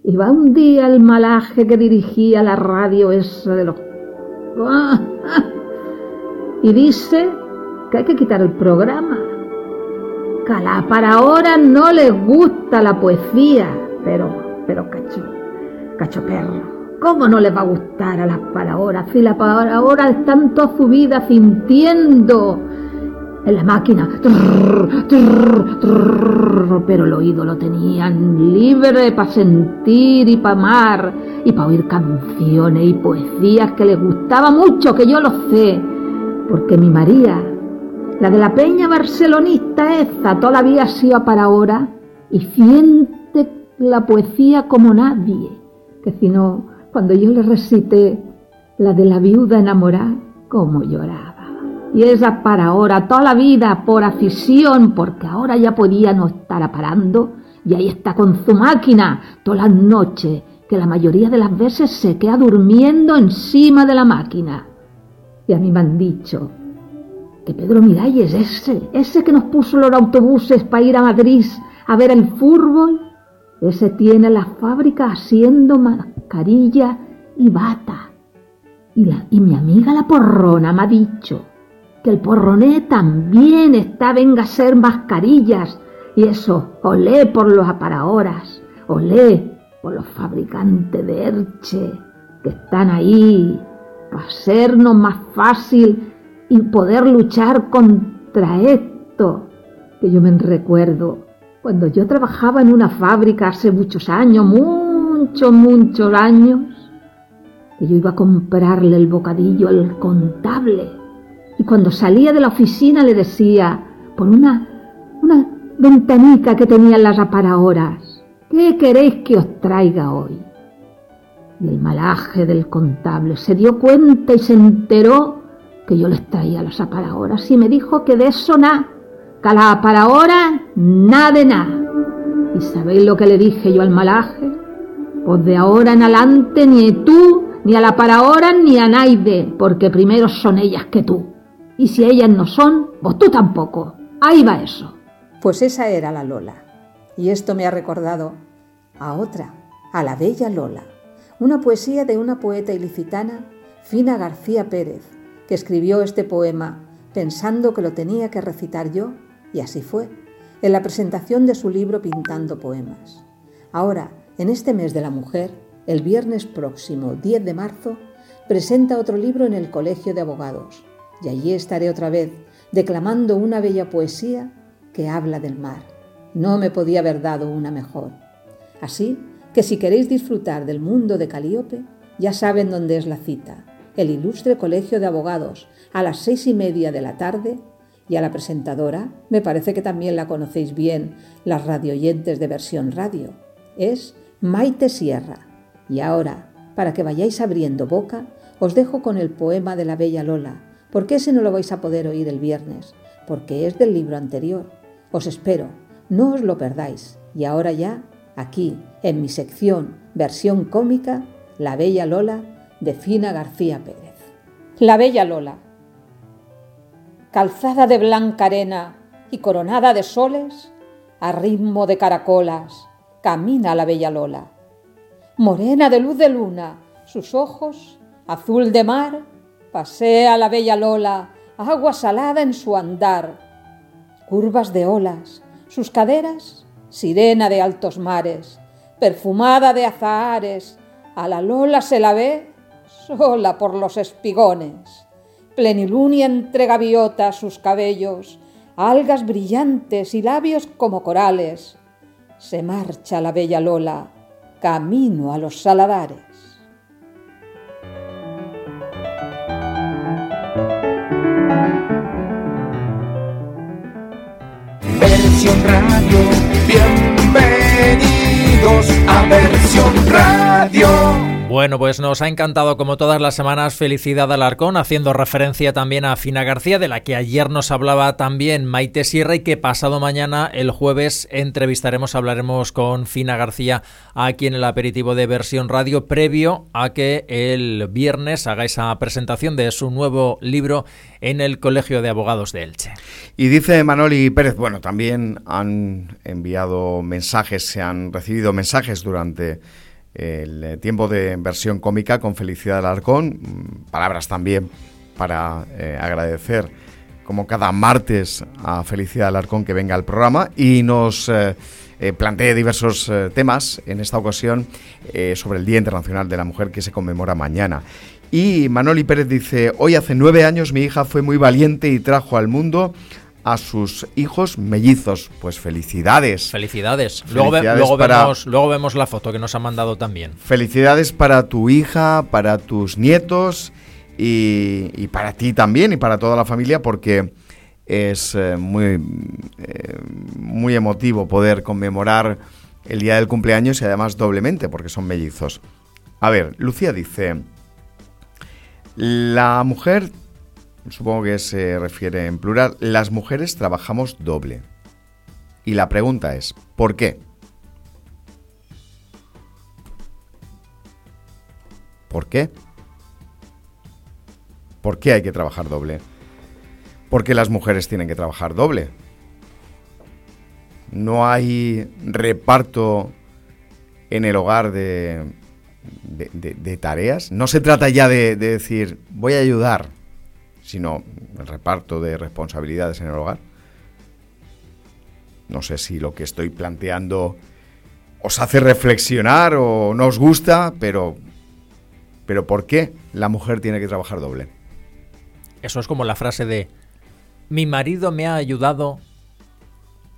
Iba un día el malaje que dirigía la radio esa de los... [LAUGHS] y dice que hay que quitar el programa. Que para ahora no le gusta la poesía, pero, pero cacho, cacho perro ¿Cómo no le va a gustar a las parahoras si las parahoras están toda su vida sintiendo en la máquina? pero el oído lo tenían libre para sentir y para amar y para oír canciones y poesías que les gustaba mucho, que yo lo sé, porque mi María, la de la peña barcelonista esa, todavía ha sido para ahora y siente la poesía como nadie, que si no cuando yo le recité la de la viuda enamorada, cómo lloraba. Y esa para ahora, toda la vida, por afición, porque ahora ya podía no estar aparando, y ahí está con su máquina todas las noches, que la mayoría de las veces se queda durmiendo encima de la máquina. Y a mí me han dicho que Pedro Miralles, ese, ese que nos puso los autobuses para ir a Madrid a ver el fútbol, ese tiene la fábrica haciendo mascarilla y bata. Y, la, y mi amiga la porrona me ha dicho que el porroné también está venga a hacer mascarillas. Y eso, olé por los aparahoras, olé por los fabricantes de Erche que están ahí para hacernos más fácil y poder luchar contra esto. Que yo me recuerdo cuando yo trabajaba en una fábrica hace muchos años, muchos, muchos años, que yo iba a comprarle el bocadillo al contable. Y cuando salía de la oficina le decía, por una, una ventanica que tenía en las aparahoras, ¿qué queréis que os traiga hoy? Y el malaje del contable se dio cuenta y se enteró que yo les traía las aparahoras y me dijo que de eso nada para ahora, nada de nada. ¿Y sabéis lo que le dije yo al malaje? Pues de ahora en adelante ni tú, ni a la para ahora, ni a Naide, porque primero son ellas que tú. Y si ellas no son, pues tú tampoco. Ahí va eso. Pues esa era la Lola. Y esto me ha recordado a otra, a la bella Lola, una poesía de una poeta ilicitana, Fina García Pérez, que escribió este poema pensando que lo tenía que recitar yo, y así fue, en la presentación de su libro Pintando Poemas. Ahora, en este mes de la mujer, el viernes próximo, 10 de marzo, presenta otro libro en el Colegio de Abogados, y allí estaré otra vez declamando una bella poesía que habla del mar. No me podía haber dado una mejor. Así que si queréis disfrutar del mundo de Calíope, ya saben dónde es la cita, el ilustre Colegio de Abogados, a las seis y media de la tarde, y a la presentadora, me parece que también la conocéis bien, las radioyentes de versión radio, es Maite Sierra. Y ahora, para que vayáis abriendo boca, os dejo con el poema de la Bella Lola, porque ese no lo vais a poder oír el viernes, porque es del libro anterior. Os espero, no os lo perdáis. Y ahora ya, aquí, en mi sección versión cómica, La Bella Lola de Fina García Pérez. La Bella Lola. Calzada de blanca arena y coronada de soles, a ritmo de caracolas, camina la Bella Lola. Morena de luz de luna, sus ojos, azul de mar, pasea la Bella Lola, agua salada en su andar. Curvas de olas, sus caderas, sirena de altos mares, perfumada de azahares, a la Lola se la ve sola por los espigones. Plenilunia entre gaviotas sus cabellos, algas brillantes y labios como corales. Se marcha la bella Lola, camino a los saladares. Versión Radio, bienvenidos a Versión Radio. Bueno, pues nos ha encantado como todas las semanas Felicidad Alarcón, haciendo referencia también a Fina García, de la que ayer nos hablaba también Maite Sierra y que pasado mañana, el jueves, entrevistaremos, hablaremos con Fina García aquí en el aperitivo de versión radio, previo a que el viernes haga esa presentación de su nuevo libro en el Colegio de Abogados de Elche. Y dice Manoli Pérez, bueno, también han enviado mensajes, se han recibido mensajes durante el eh, tiempo de versión cómica con Felicidad Alarcón, mm, palabras también para eh, agradecer como cada martes a Felicidad Alarcón que venga al programa y nos eh, plantee diversos temas, en esta ocasión sobre el Día Internacional de la Mujer que se conmemora mañana. Y Manoli Pérez dice, hoy hace nueve años mi hija fue muy valiente y trajo al mundo a sus hijos mellizos. Pues felicidades. Felicidades. luego, vemos, luego vemos la foto que nos ha mandado también. Felicidades para tu hija, para tus nietos y, para ti también y para toda la familia porque es eh, muy, eh, muy emotivo poder conmemorar el día del cumpleaños y además doblemente porque son mellizos. A ver, Lucía dice, la mujer supongo que se refiere en plural, las mujeres trabajamos doble. Y la pregunta es, ¿por qué? ¿Por qué? ¿Por qué hay que trabajar doble? Porque las mujeres tienen que trabajar doble. No hay reparto en el hogar de, de, tareas. No se trata ya de decir, voy a ayudar sino el reparto de responsabilidades en el hogar. No sé si lo que estoy planteando os hace reflexionar o no os gusta, pero, pero ¿por qué la mujer tiene que trabajar doble? Eso es como la frase de mi marido me ha ayudado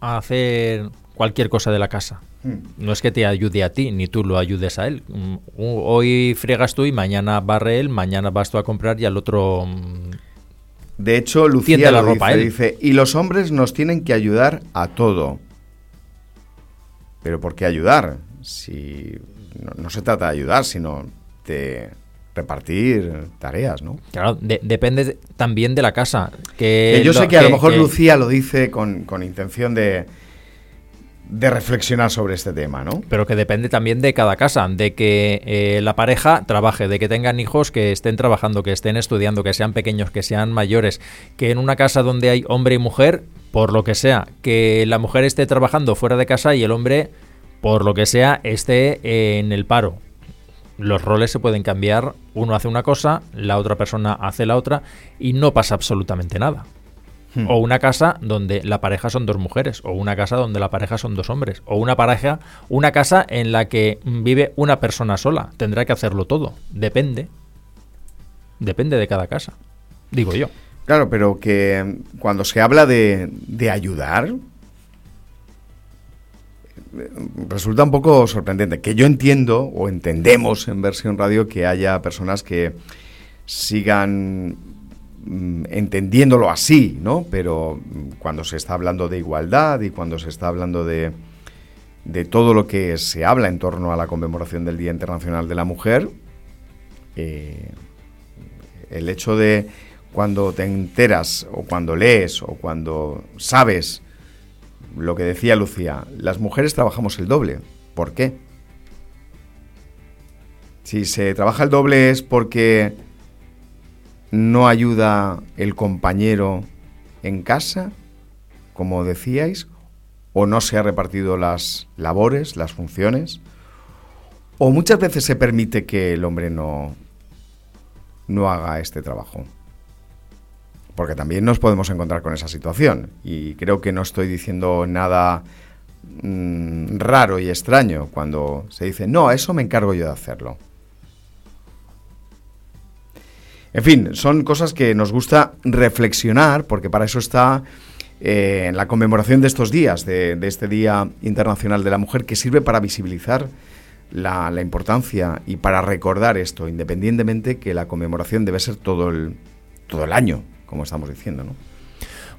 a hacer cualquier cosa de la casa. Hmm. No es que te ayude a ti, ni tú lo ayudes a él. Mm, hoy fregas tú y mañana barre él, mañana vas tú a comprar y al otro mm, de hecho, Lucía la ropa, dice, y los hombres nos tienen que ayudar a todo. Pero ¿por qué ayudar? Si no, se trata de ayudar, sino de repartir tareas, ¿no? Claro, depende también de la casa. Que, yo sé que a lo mejor Lucía lo dice con, intención de, de reflexionar sobre este tema, ¿no? Pero que depende también de cada casa, de que eh, la pareja trabaje, de que tengan hijos que estén trabajando, que estén estudiando, que sean pequeños, que sean mayores, que en una casa donde hay hombre y mujer, por lo que sea, que la mujer esté trabajando fuera de casa y el hombre, por lo que sea, esté en el paro. Los roles se pueden cambiar, uno hace una cosa, la otra persona hace la otra y no pasa absolutamente nada. Hmm. O una casa donde la pareja son dos mujeres, o una casa donde la pareja son dos hombres, o una pareja, una casa en la que vive una persona sola. Tendrá que hacerlo todo. Depende. Depende de cada casa. Digo yo. Claro, pero que cuando se habla de, de ayudar, resulta un poco sorprendente. Que yo entiendo, o entendemos en versión radio, que haya personas que sigan entendiéndolo así, ¿no? Pero mm, cuando se está hablando de igualdad y cuando se está hablando de, de todo lo que se habla en torno a la conmemoración del Día Internacional de la Mujer, eh, el hecho de cuando te enteras o cuando lees o cuando sabes lo que decía Lucía, las mujeres trabajamos el doble. ¿Por qué? Si se trabaja el doble es porque no ayuda el compañero en casa, como decíais, o no se ha repartido las labores, las funciones, o muchas veces se permite que el hombre no, no haga este trabajo. Porque también nos podemos encontrar con esa situación. Y creo que no estoy diciendo nada mm, raro y extraño cuando se dice, no, eso me encargo yo de hacerlo. En fin, son cosas que nos gusta reflexionar, porque para eso está eh, la conmemoración de estos días, de, este Día Internacional de la Mujer, que sirve para visibilizar la, la, importancia y para recordar esto, independientemente que la conmemoración debe ser todo el, todo el año, como estamos diciendo, ¿no?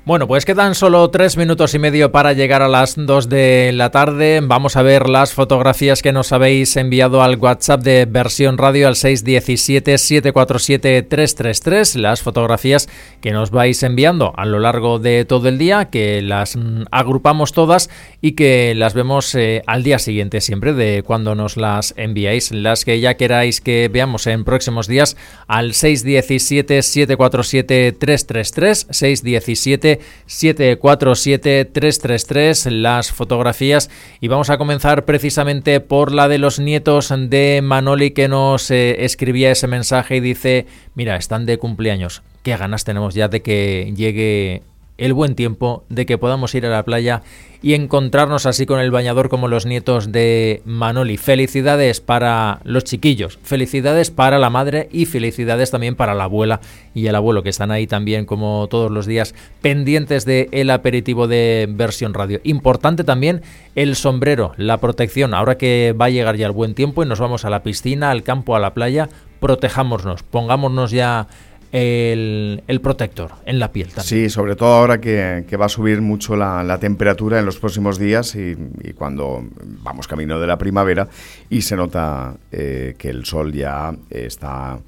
Bueno, pues quedan solo tres minutos y medio para llegar a las dos de la tarde. Vamos a ver las fotografías que nos habéis enviado al WhatsApp de versión radio al 617-747-333. Las fotografías que nos vais enviando a lo largo de todo el día, que las mm, agrupamos todas y que las vemos eh, al día siguiente siempre de cuando nos las enviáis. Las que ya queráis que veamos en próximos días al 617-747-333. 617 747-333 las fotografías. Y vamos a comenzar precisamente por la de los nietos de Manoli que nos eh, escribía ese mensaje y dice, mira, están de cumpleaños, qué ganas tenemos ya de que llegue el buen tiempo, de que podamos ir a la playa y encontrarnos así con el bañador como los nietos de Manoli. Felicidades para los chiquillos, felicidades para la madre y felicidades también para la abuela y el abuelo que están ahí también como todos los días pendientes de el aperitivo de versión radio. Importante también el sombrero, la protección. Ahora que va a llegar ya el buen tiempo y nos vamos a la piscina, al campo, a la playa, protejámonos, pongámonos ya el, protector en la piel también. Sí, sobre todo ahora que, va a subir mucho la, temperatura en los próximos días y, cuando vamos camino de la primavera y se nota eh, que el sol ya está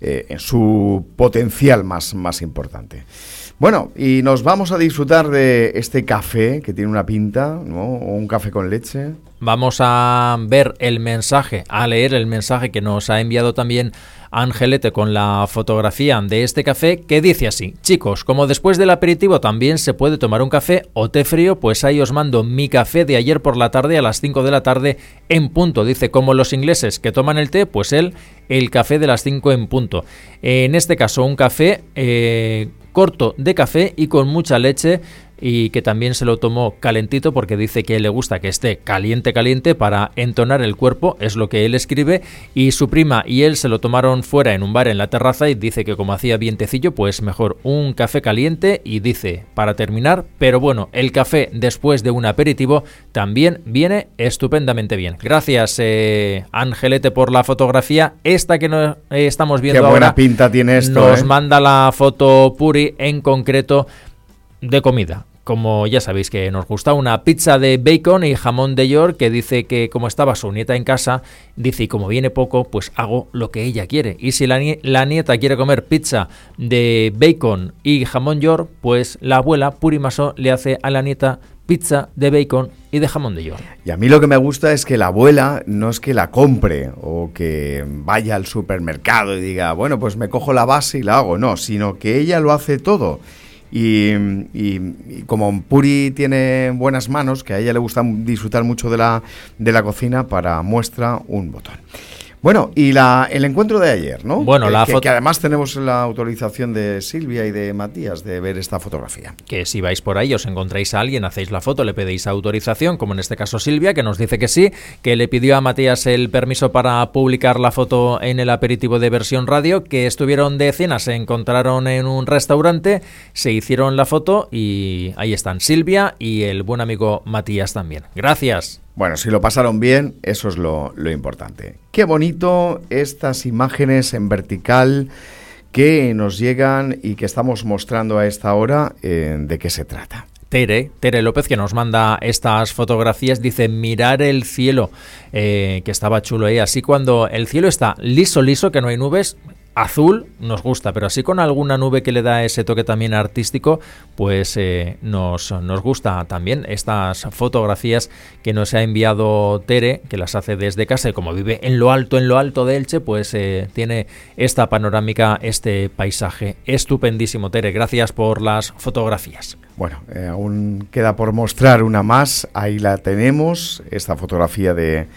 eh, en su potencial más, más importante. Bueno, y nos vamos a disfrutar de este café que tiene una pinta, ¿no? O un café con leche. Vamos a ver el mensaje, a leer el mensaje que nos ha enviado también Angelete con la fotografía de este café que dice así, chicos, como después del aperitivo también se puede tomar un café o té frío, pues ahí os mando mi café de ayer por la tarde a las 5 de la tarde en punto. Dice, como los ingleses que toman el té, pues él el café de las 5 en punto. En este caso un café eh, corto de café y con mucha leche y que también se lo tomó calentito porque dice que le gusta que esté caliente caliente para entonar el cuerpo, es lo que él escribe y su prima y él se lo tomaron fuera en un bar en la terraza y dice que como hacía vientecillo pues mejor un café caliente y dice para terminar, pero bueno, el café después de un aperitivo también viene estupendamente bien. Gracias eh, Angelete por la fotografía, esta que no, eh, estamos viendo Qué buena pinta tiene esto, nos ¿eh? manda la foto Puri en concreto de comida como ya sabéis que nos gusta una pizza de bacon y jamón de york que dice que como estaba su nieta en casa, dice y como viene poco, pues hago lo que ella quiere. Y si la, nieta quiere comer pizza de bacon y jamón york, pues la abuela Purimaso le hace a la nieta pizza de bacon y de jamón de york. Y a mí lo que me gusta es que la abuela no es que la compre o que vaya al supermercado y diga, bueno, pues me cojo la base y la hago, no, sino que ella lo hace todo. Y, y, como Puri tiene buenas manos, que a ella le gusta disfrutar mucho de la, de la cocina, para muestra un botón. Bueno, y la, el encuentro de ayer, ¿no? Bueno, la que, que, además tenemos la autorización de Silvia y de Matías de ver esta fotografía. Que si vais por ahí, os encontráis a alguien, hacéis la foto, le pedís autorización, como en este caso Silvia, que nos dice que sí, que le pidió a Matías el permiso para publicar la foto en el aperitivo de versión radio, que estuvieron de cena, se encontraron en un restaurante, se hicieron la foto y ahí están Silvia y el buen amigo Matías también. Gracias. Bueno, si lo pasaron bien, eso es lo, importante. Qué bonito estas imágenes en vertical que nos llegan y que estamos mostrando a esta hora eh, de qué se trata. Tere, Tere López, que nos manda estas fotografías, dice mirar el cielo, eh, que estaba chulo ahí. Así cuando el cielo está liso, liso, que no hay nubes, azul nos gusta, pero así con alguna nube que le da ese toque también artístico, pues eh, nos, nos, gusta también estas fotografías que nos ha enviado Tere, que las hace desde casa como vive en lo alto, en lo alto de Elche, pues eh, tiene esta panorámica, este paisaje estupendísimo. Tere, gracias por las fotografías. Bueno, eh, aún queda por mostrar una más, ahí la tenemos, esta fotografía de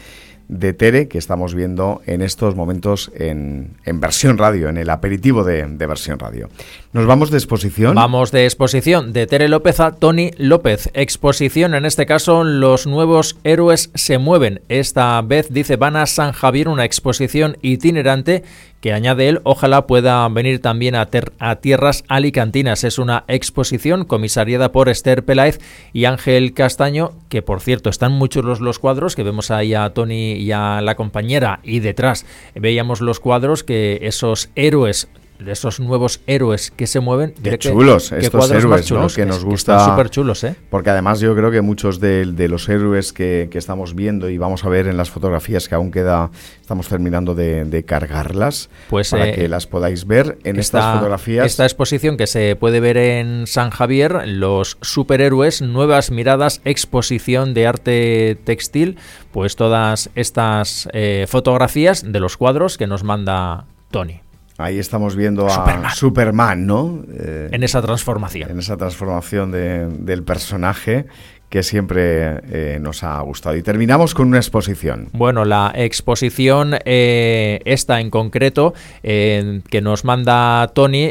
de Tere que estamos viendo en estos momentos en, en versión radio, en el aperitivo de, de, versión radio. ¿Nos vamos de exposición? Vamos de exposición de Tere López a Tony López. Exposición, en este caso, Los Nuevos Héroes se mueven. Esta vez, dice, van a San Javier, una exposición itinerante que añade él, ojalá pueda venir también a, a, tierras alicantinas. Es una exposición comisariada por Esther Peláez y Ángel Castaño, que por cierto están muchos los cuadros, que vemos ahí a Tony y a la compañera y detrás veíamos los cuadros que esos héroes de esos nuevos héroes que se mueven. Qué chulos estos héroes chulos, que nos gusta. Súper chulos, ¿eh? Porque además yo creo que muchos de, los héroes que, estamos viendo y vamos a ver en las fotografías que aún queda, estamos terminando de, cargarlas pues, para eh, que las podáis ver en estas fotografías. Esta exposición que se puede ver en San Javier, los superhéroes, nuevas miradas, exposición de arte textil, pues todas estas eh, fotografías de los cuadros que nos manda Tony. Ahí estamos viendo a Superman, ¿no? Eh, en esa transformación. En esa transformación del personaje que siempre eh, nos ha gustado. Y terminamos con una exposición. Bueno, la exposición eh, esta en concreto eh, que nos manda Tony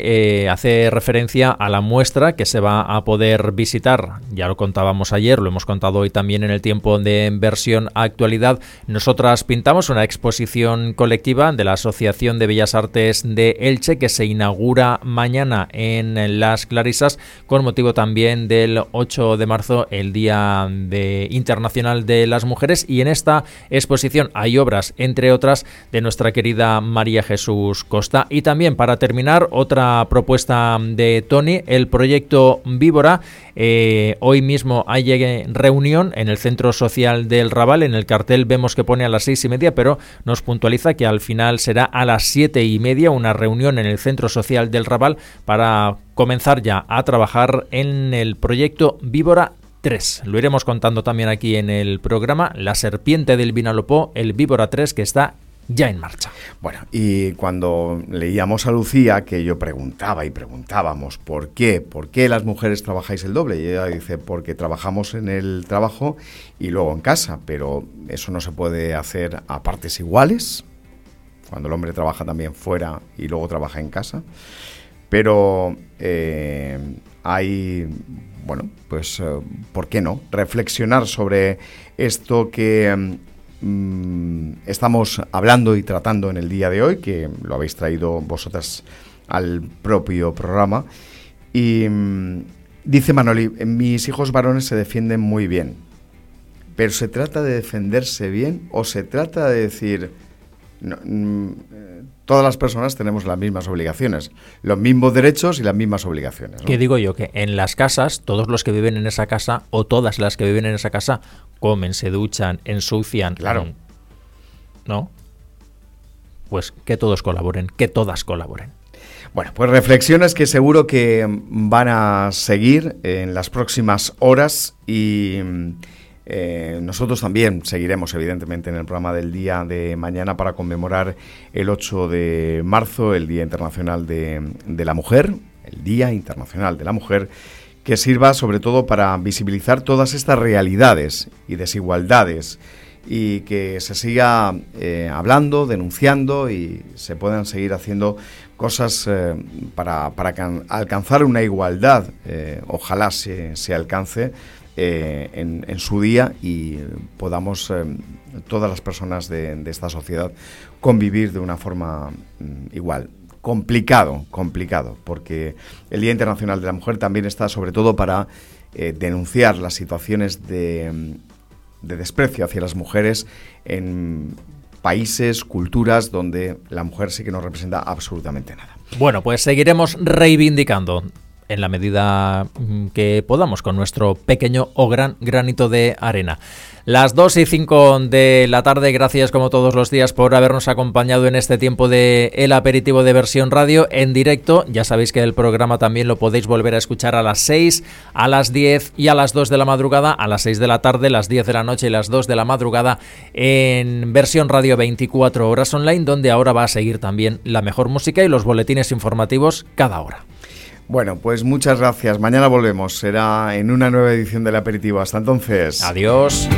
hace referencia a la muestra que se va a poder visitar. Ya lo contábamos ayer, lo hemos contado hoy también en el tiempo de versión actualidad. Nosotras pintamos una exposición colectiva de la Asociación de Bellas Artes de Elche que se inaugura mañana en Las Clarisas con motivo también del 8 de marzo, el día de Internacional de las Mujeres y en esta exposición hay obras, entre otras, de nuestra querida María Jesús Costa. Y también, para terminar, otra propuesta de Tony, el proyecto Víbora. Eh, hoy mismo hay reunión en el Centro Social del Raval. En el cartel vemos que pone a las seis y media, pero nos puntualiza que al final será a las siete y media una reunión en el Centro Social del Raval para comenzar ya a trabajar en el proyecto Víbora 3. Lo iremos contando también aquí en el programa. La serpiente del Vinalopó, el víbora 3, que está ya en marcha. Bueno, y cuando leíamos a Lucía, que yo preguntaba y preguntábamos por qué, por qué las mujeres trabajáis el doble, y ella dice, porque trabajamos en el trabajo y luego en casa, pero eso no se puede hacer a partes iguales, cuando el hombre trabaja también fuera y luego trabaja en casa, pero eh, hay bueno, pues, eh, ¿por qué no? Reflexionar sobre esto que mm, estamos hablando y tratando en el día de hoy, que lo habéis traído vosotras al propio programa. Y mm, dice Manoli, mis hijos varones se defienden muy bien, pero ¿se trata de defenderse bien o se trata de decir... Mm, todas las personas tenemos las mismas obligaciones, los mismos derechos y las mismas obligaciones. ¿Qué digo yo? Que en las casas, todos los que viven en esa casa o todas las que viven en esa casa comen, se duchan, ensucian. Claro. ¿No? Pues que todos colaboren, que todas colaboren. Bueno, pues reflexiones que seguro que van a seguir en las próximas horas y eh, nosotros también seguiremos, evidentemente, en el programa del día de mañana para conmemorar el 8 de marzo, el Día Internacional de, la Mujer, el Día Internacional de la Mujer, que sirva sobre todo para visibilizar todas estas realidades y desigualdades y que se siga eh, hablando, denunciando y se puedan seguir haciendo cosas eh, para, alcanzar una igualdad, ojalá se alcance eh, en, su día y podamos eh, todas las personas de, esta sociedad convivir de una forma mm, igual. Complicado, complicado, porque el Día Internacional de la Mujer también está sobre todo para eh, denunciar las situaciones de, mm, de desprecio hacia las mujeres en países, culturas donde la mujer sí que no representa absolutamente nada. Bueno, pues seguiremos reivindicando en la medida mm, que podamos con nuestro pequeño o gran granito de arena. Las 2 y 5 de la tarde, gracias como todos los días por habernos acompañado en este tiempo de El Aperitivo de Versión Radio en directo. Ya sabéis que el programa también lo podéis volver a escuchar a las 6, a las 10 y a las 2 de la madrugada, a las 6 de la tarde, las 10 de la noche y las 2 de la madrugada en versión radio 24 horas online, donde ahora va a seguir también la mejor música y los boletines informativos cada hora. Bueno, pues muchas gracias. Mañana volvemos. Será en una nueva edición del aperitivo. Hasta entonces. Adiós.